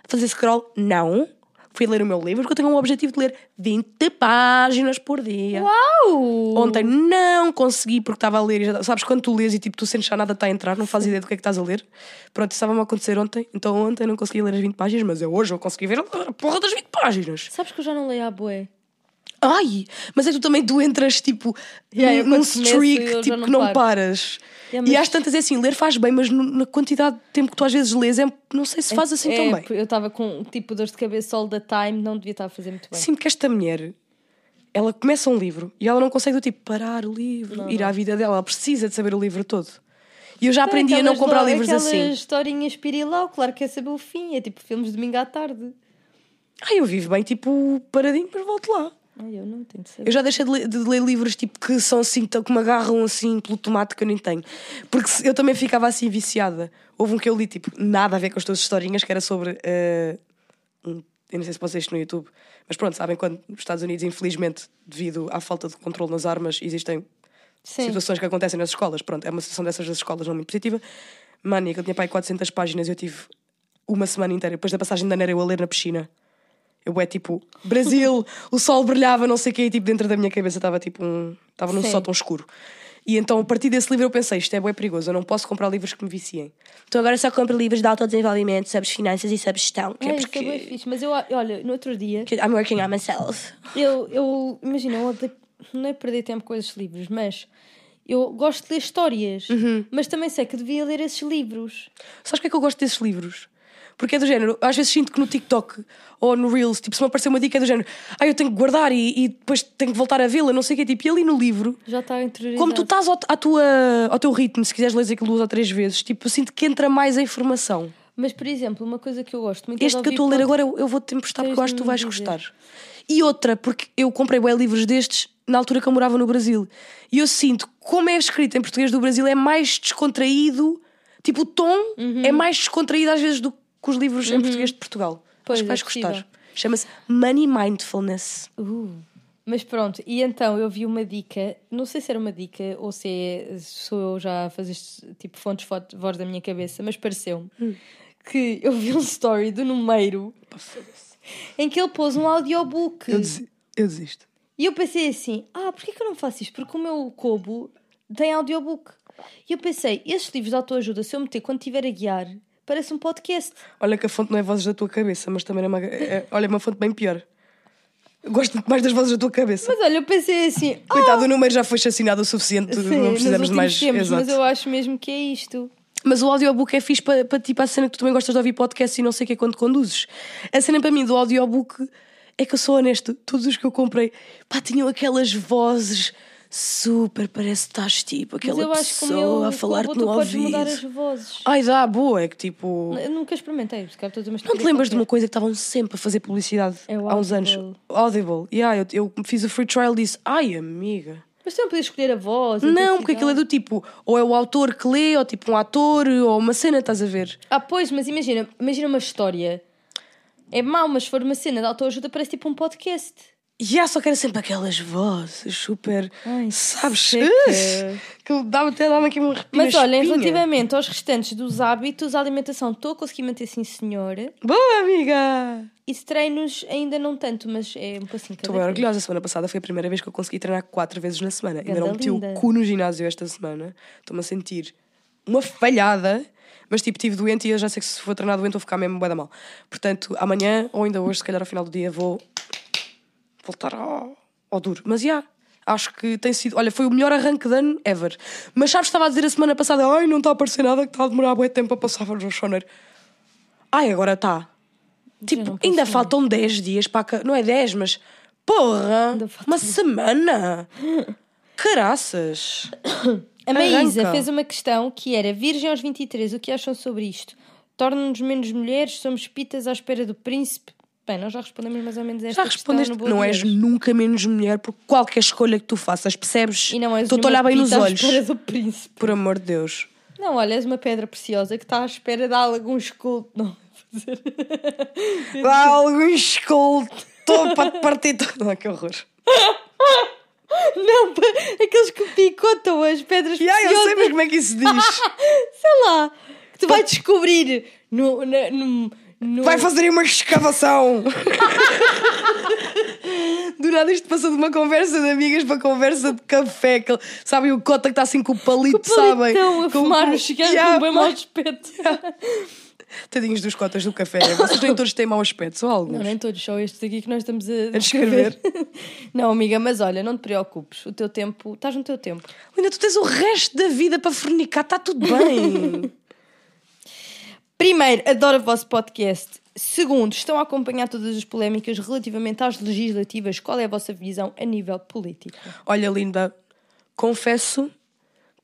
Fazer scroll? Não. Fui ler o meu livro porque eu tenho um objetivo de ler 20 páginas por dia. Uau! Ontem não consegui porque estava a ler. e já- sabes quando tu lês e tipo tu sentes que já nada está a entrar, não fazes ideia do que é que estás a ler. Pronto, isso estava-me a acontecer ontem. Então ontem não consegui ler as 20 páginas, mas eu hoje vou conseguir ver a porra das 20 páginas. Sabes que eu já não leio a boé? Ai, mas é que tu também tu entras tipo Yeah, num, começo, streak já tipo, não que não paro. paras. Yeah, E às tantas é assim, ler faz bem, mas na quantidade de tempo que tu às vezes lês, é, não sei se faz assim É, tão bem. Eu estava com tipo dor de cabeça all the time, não devia estar a fazer muito bem. Sinto que esta mulher ela começa um livro e ela não consegue do tipo parar o livro, ir à vida dela, ela precisa de saber o livro todo. E eu já aprendi a não comprar livros assim. historinhas pirilau, claro que quer saber o fim. É tipo filmes de domingo à tarde. Ai, eu vivo bem tipo paradinho, mas volto lá. Ai, eu não tenho. Eu já deixei de ler, de ler livros tipo que são assim, que me agarram assim pelo tomate que eu nem tenho. Porque eu também ficava assim viciada. Houve um que eu li, tipo, nada a ver com as tuas historinhas, que era sobre. um- eu não sei se vocês isto no YouTube, mas pronto, sabem quando nos Estados Unidos, infelizmente, devido à falta de controle nas armas, existem Sim. situações que acontecem nas escolas. Pronto, é uma situação dessas das escolas não muito positiva. Mania, que eu tinha pai 400 páginas, eu tive uma semana inteira, depois da passagem da Nera, eu a ler na piscina. Eu é tipo, Brasil, o sol brilhava, não sei o quê, e tipo, dentro da minha cabeça estava tipo um. Estava num Sim. sótão escuro. E então, a partir desse livro, eu pensei: isto é bué perigoso, eu não posso comprar livros que me viciem. Então agora só compro livros de autodesenvolvimento, sobre finanças e sobre gestão. Que é isso é porque. bem fixe. Mas eu, olha, no outro dia, que I'm working on myself. eu, eu imagina, eu odeio- não é perder tempo com esses livros, mas eu gosto de ler histórias. Uhum. Mas também sei que devia ler esses livros. Sabes porque é que eu gosto desses livros? Porque é do género, às vezes sinto que no TikTok ou no Reels, tipo, se me aparecer uma dica é do género, ah, eu tenho que guardar e, e depois tenho que voltar a vê-la, não sei o quê, tipo, e ali no livro, Já está como tu estás ao, à tua, ao teu ritmo, se quiseres ler aquilo duas ou três vezes, tipo, eu sinto que entra mais a informação. Mas, por exemplo, uma coisa que eu gosto muito é Este que eu estou a ler agora, eu, eu vou-te emprestar porque eu acho que tu vais me gostar. E outra, porque eu comprei bem livros destes na altura que eu morava no Brasil. E eu sinto, como é escrito em português do Brasil, é mais descontraído, tipo, o tom Uhum. é mais descontraído às vezes do que os livros em português de Portugal. Pois, acho que vais é gostar. Chama-se Money Mindfulness. Uh, Mas pronto, e então eu vi uma dica, não sei se era uma dica ou se é, sou eu já a fazer tipo fontes fo- voz da minha cabeça, mas pareceu-me Hum. que eu vi um story do Numeiro em que ele pôs um audiobook. Eu, desi- eu desisto. E eu pensei assim: ah, porquê que eu não faço isto? Porque o meu Kobo tem audiobook. E eu pensei: esses livros de autoajuda, se eu meter quando estiver a guiar, parece um podcast. Olha que a fonte não é vozes da tua cabeça, mas também é uma, é, olha, é uma fonte bem pior. Gosto muito mais das vozes da tua cabeça. Mas olha, eu pensei assim: Coitado, o número já foi assassinado o suficiente, sim, não precisamos de mais. tempos, Exato. mas eu acho mesmo que é isto. Mas o audiobook é fixe para, para tipo a cena que tu também gostas de ouvir podcast e não sei o que é quando conduzes. A cena para mim do audiobook é que eu sou honesto, todos os que eu comprei, pá, tinham aquelas vozes super, parece que estás tipo aquela pessoa a falar-te no ouvido. Ai, dá, boa, é que tipo. Eu nunca experimentei, se calhar estou a dizer Não te lembras de uma coisa que estavam sempre a fazer publicidade É há uns anos? Audible. Yeah, eu, eu fiz o free trial e disse, ai amiga. Mas tu não podias escolher a voz. a Não, porque aquilo é do tipo, ou é o autor que lê, ou tipo um ator, ou uma cena, estás a ver? Ah, pois, mas imagina, imagina uma história. É mau, mas se for uma cena de autoajuda, parece tipo um podcast. E há só que era sempre aquelas vozes super. Ai, sabes? Uh, que dava até dava aqui um arrepio Mas espinha. relativamente aos restantes dos hábitos, a alimentação estou a conseguir manter sim, senhor. Boa, amiga! E treinos ainda não tanto, mas é um cada Estou bem vez. orgulhosa. A semana passada foi a primeira vez que eu consegui treinar quatro vezes na semana. Ainda Ganda não meti o cu no ginásio esta semana. Estou-me a sentir uma falhada. Mas tipo, estive doente e eu já sei que se for treinar doente vou ficar mesmo bué da mal. Portanto, amanhã ou ainda hoje, se calhar ao final do dia, vou voltar ao, ao duro. Mas já, acho que tem sido. Olha, foi o melhor arranque de ano ever. Mas sabes, estava a dizer a semana passada: ai, não está a aparecer nada, que está a demorar bué tempo a passar para o choneiro. Ai, agora está. Tipo, ainda faltam 10 dias para. Não é 10, mas. Porra! Uma semana! Caraças! A Maísa fez uma questão que era: Virgem aos 23, o que acham sobre isto? Torna-nos menos mulheres? Somos pitas à espera do príncipe? Bem, nós já respondemos mais ou menos esta Já questão respondeste, no Boa não és nunca menos mulher por qualquer escolha que tu faças, percebes? E não és Estou-te a olhar bem nos olhos. do príncipe. Por amor de Deus. Não, olha, és uma pedra preciosa que está à espera de algum esculto. Não, fazer. Dá algum escolto para te partir todo. Ah, que horror. não, aqueles que picotam as pedras E ai, eu sei, preciosas. mas como é que isso diz? Sei lá, que tu vais descobrir no, na- no, no- Vai fazer aí uma escavação. Do nada isto passou de uma conversa de amigas para conversa de café. Que, sabem o cota que está assim com o palito, sabem? Então, a Com- fumar com- no cigarro Yeah, com bem mau aspecto. Tadinhos dos cotas do café. Vocês nem todos têm mau aspecto, só alguns. Não, nem todos, só estes aqui que nós estamos a, A descrever. Não, amiga, mas olha, não te preocupes. O teu tempo, estás no teu tempo. Ainda tu tens o resto da vida para fornicar, está tudo bem. Primeiro, adoro o vosso podcast. Segundo, estão a acompanhar todas as polémicas relativamente às legislativas. Qual é a vossa visão a nível político? Olha, linda, confesso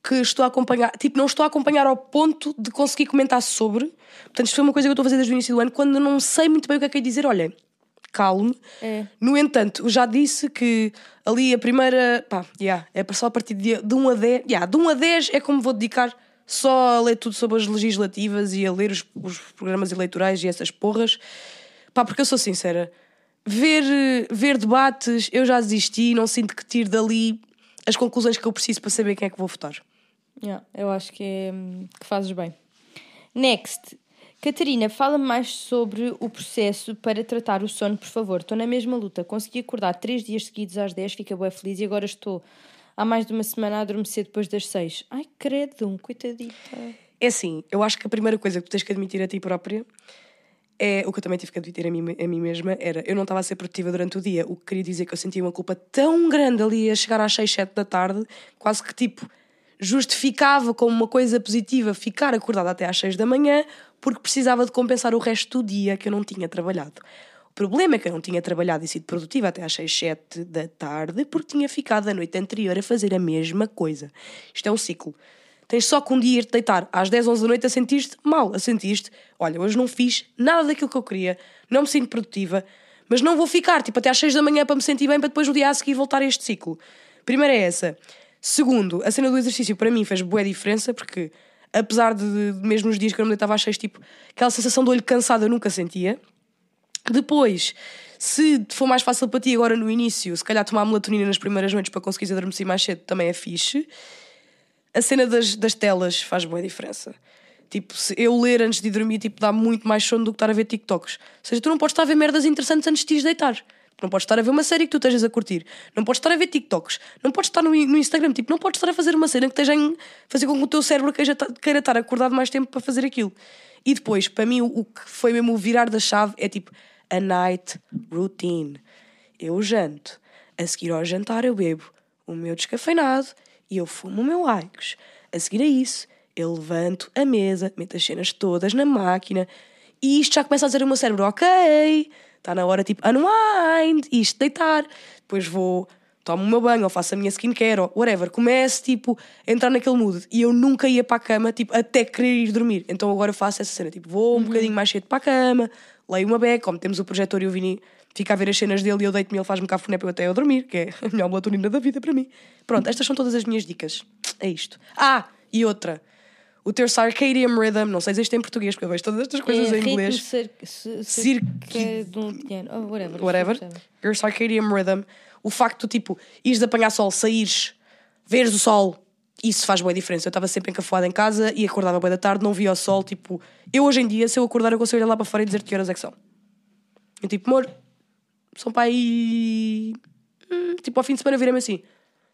que estou a acompanhar, tipo, não estou a acompanhar ao ponto de conseguir comentar sobre. Portanto, isto foi uma coisa que eu estou a fazer desde o início do ano, quando eu não sei muito bem o que é que é dizer. Olha, calme. É. No entanto, eu já disse que ali a primeira, pá, yeah, é só a partir de, de 1 a 10, yeah, de 1 a 10 é como vou dedicar só a ler tudo sobre as legislativas e a ler os, os programas eleitorais e essas porras. Pá, porque eu sou sincera, ver, ver debates, eu já desisti, não sinto que tire dali as conclusões que eu preciso para saber quem é que vou votar. Yeah, eu acho que, é, hum, que fazes bem. Next. Catarina, fala-me mais sobre o processo para tratar o sono, por favor. Estou na mesma luta. Consegui acordar três dias seguidos às 10, fica bem feliz e agora estou há mais de uma semana a adormecer depois das 6. Ai, credo, coitadita. É assim, eu acho que a primeira coisa que tu tens que admitir a ti própria é o que eu também tive que admitir a mim, a mim mesma era eu não estava a ser produtiva durante o dia, o que queria dizer que eu sentia uma culpa tão grande ali a chegar às 6, 7 da tarde, quase que tipo justificava como uma coisa positiva ficar acordada até às 6 da manhã porque precisava de compensar o resto do dia que eu não tinha trabalhado. Problema é que eu não tinha trabalhado e sido produtiva até às 6, 7 da tarde porque tinha ficado a noite anterior a fazer a mesma coisa. Isto é um ciclo. Tens só que um dia ir te deitar às 10, 11 da noite a sentir-te mal, a sentir-te, olha, hoje não fiz nada daquilo que eu queria, não me sinto produtiva, mas não vou ficar tipo até às 6 da manhã para me sentir bem para depois no dia a seguir voltar a este ciclo. Primeiro é essa. Segundo, a cena do exercício para mim fez boa diferença porque apesar de, mesmo nos dias que eu não deitava às 6, tipo, aquela sensação de olho cansado eu nunca sentia. Depois, se for mais fácil para ti agora no início, se calhar tomar melatonina nas primeiras noites para conseguires adormecer mais cedo também é fixe. A cena das, das telas faz boa diferença. Tipo, se eu ler antes de dormir, tipo, dá muito mais sono do que estar a ver TikToks. Ou seja, tu não podes estar a ver merdas interessantes antes de te deitar. Não podes estar a ver uma série que tu estejas a curtir. Não podes estar a ver TikToks. Não podes estar no, no Instagram. Tipo, não podes estar a fazer uma cena que esteja a fazer com que o teu cérebro queira, queira estar acordado mais tempo para fazer aquilo. E depois, para mim, o, o que foi mesmo o virar da chave é tipo a night routine. Eu janto. A seguir ao jantar, eu bebo o meu descafeinado e eu fumo o meu Aikos. A seguir a isso, eu levanto a mesa, meto as cenas todas na máquina e isto já começa a dizer o meu cérebro: ok, está na hora tipo unwind, isto deitar. Depois vou, tomo o meu banho ou faço a minha skincare ou whatever. Começo tipo a entrar naquele mood e eu nunca ia para a cama tipo até querer ir dormir. Então agora eu faço essa cena: tipo, vou um bocadinho mais cedo para a cama, leio uma beca, como temos o projetor e o Vini fica a ver as cenas dele e eu deito-me ele faz-me cafuné para eu até eu dormir, que é a melhor melatonina da vida para mim. Pronto, estas são todas as minhas dicas. É isto. Ah, e outra. O teu circadian rhythm, não sei se isto é em português, porque eu vejo todas estas coisas é, em inglês. Ritmo cer- cer- Cirque- circadiano. Oh, whatever. Whatever. Your circadian rhythm. O facto de, tipo, ires apanhar sol, saíres, veres o sol, isso faz boa diferença. Eu estava sempre encafuada em casa e acordava bem da tarde, não via o sol. Tipo, eu hoje em dia, se eu acordar, eu consigo olhar lá para fora e dizer que horas é que são. Eu tipo, amor, são para aí. Hum, tipo, ao fim de semana virei-me assim,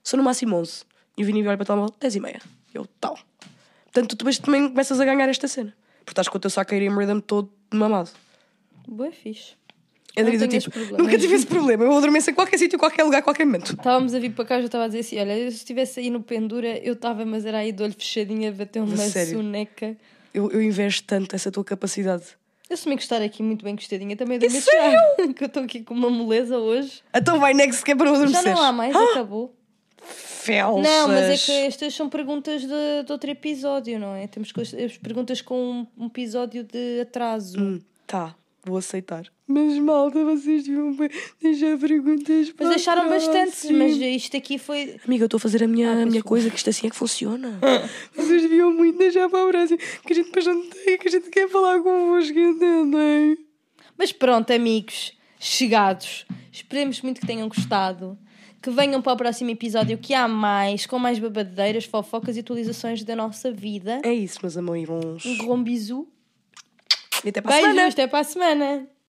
são no máximo 11. E o Vini olha para o telemóvel, 10 e meia. Eu, tal. Portanto, tu também começas a ganhar esta cena. Porque estás com o teu circadian rhythm todo mamado. Boa fixe. Eu tenho tipo, nunca tive esse problema. Eu adormeço em qualquer sítio, qualquer lugar, qualquer momento. Estávamos a vir para cá, já estava a dizer assim: olha, se estivesse aí no pendura, eu estava, mas era aí de olho fechadinho a bater uma sério? soneca. Eu, eu invejo tanto essa tua capacidade. Eu assumi que estar aqui muito bem gostadinha também da Isso já, que eu estou aqui com uma moleza hoje. Então vai next que é para não Já adormecer. não há mais, acabou. Felsas. Não, mas é que estas são perguntas de, de outro episódio, não é? Temos as perguntas com um, um episódio de atraso. Hum, tá, vou aceitar. Mas malta, vocês deviam deixar perguntas Mas para deixaram o bastantes, mas isto aqui foi. Amiga, eu estou a fazer a minha, Ah, a minha coisa, que isto assim é que funciona. Vocês deviam muito deixar para o próximo, que a gente depois não tem, que a gente quer falar convosco, entendem? Mas pronto, amigos, chegados. Esperemos muito que tenham gostado. Que venham para o próximo episódio que há mais, com mais babadeiras, fofocas e atualizações da nossa vida. É isso, meus amores. Um bom bisu. E até para a semana. Beijos, até para a semana.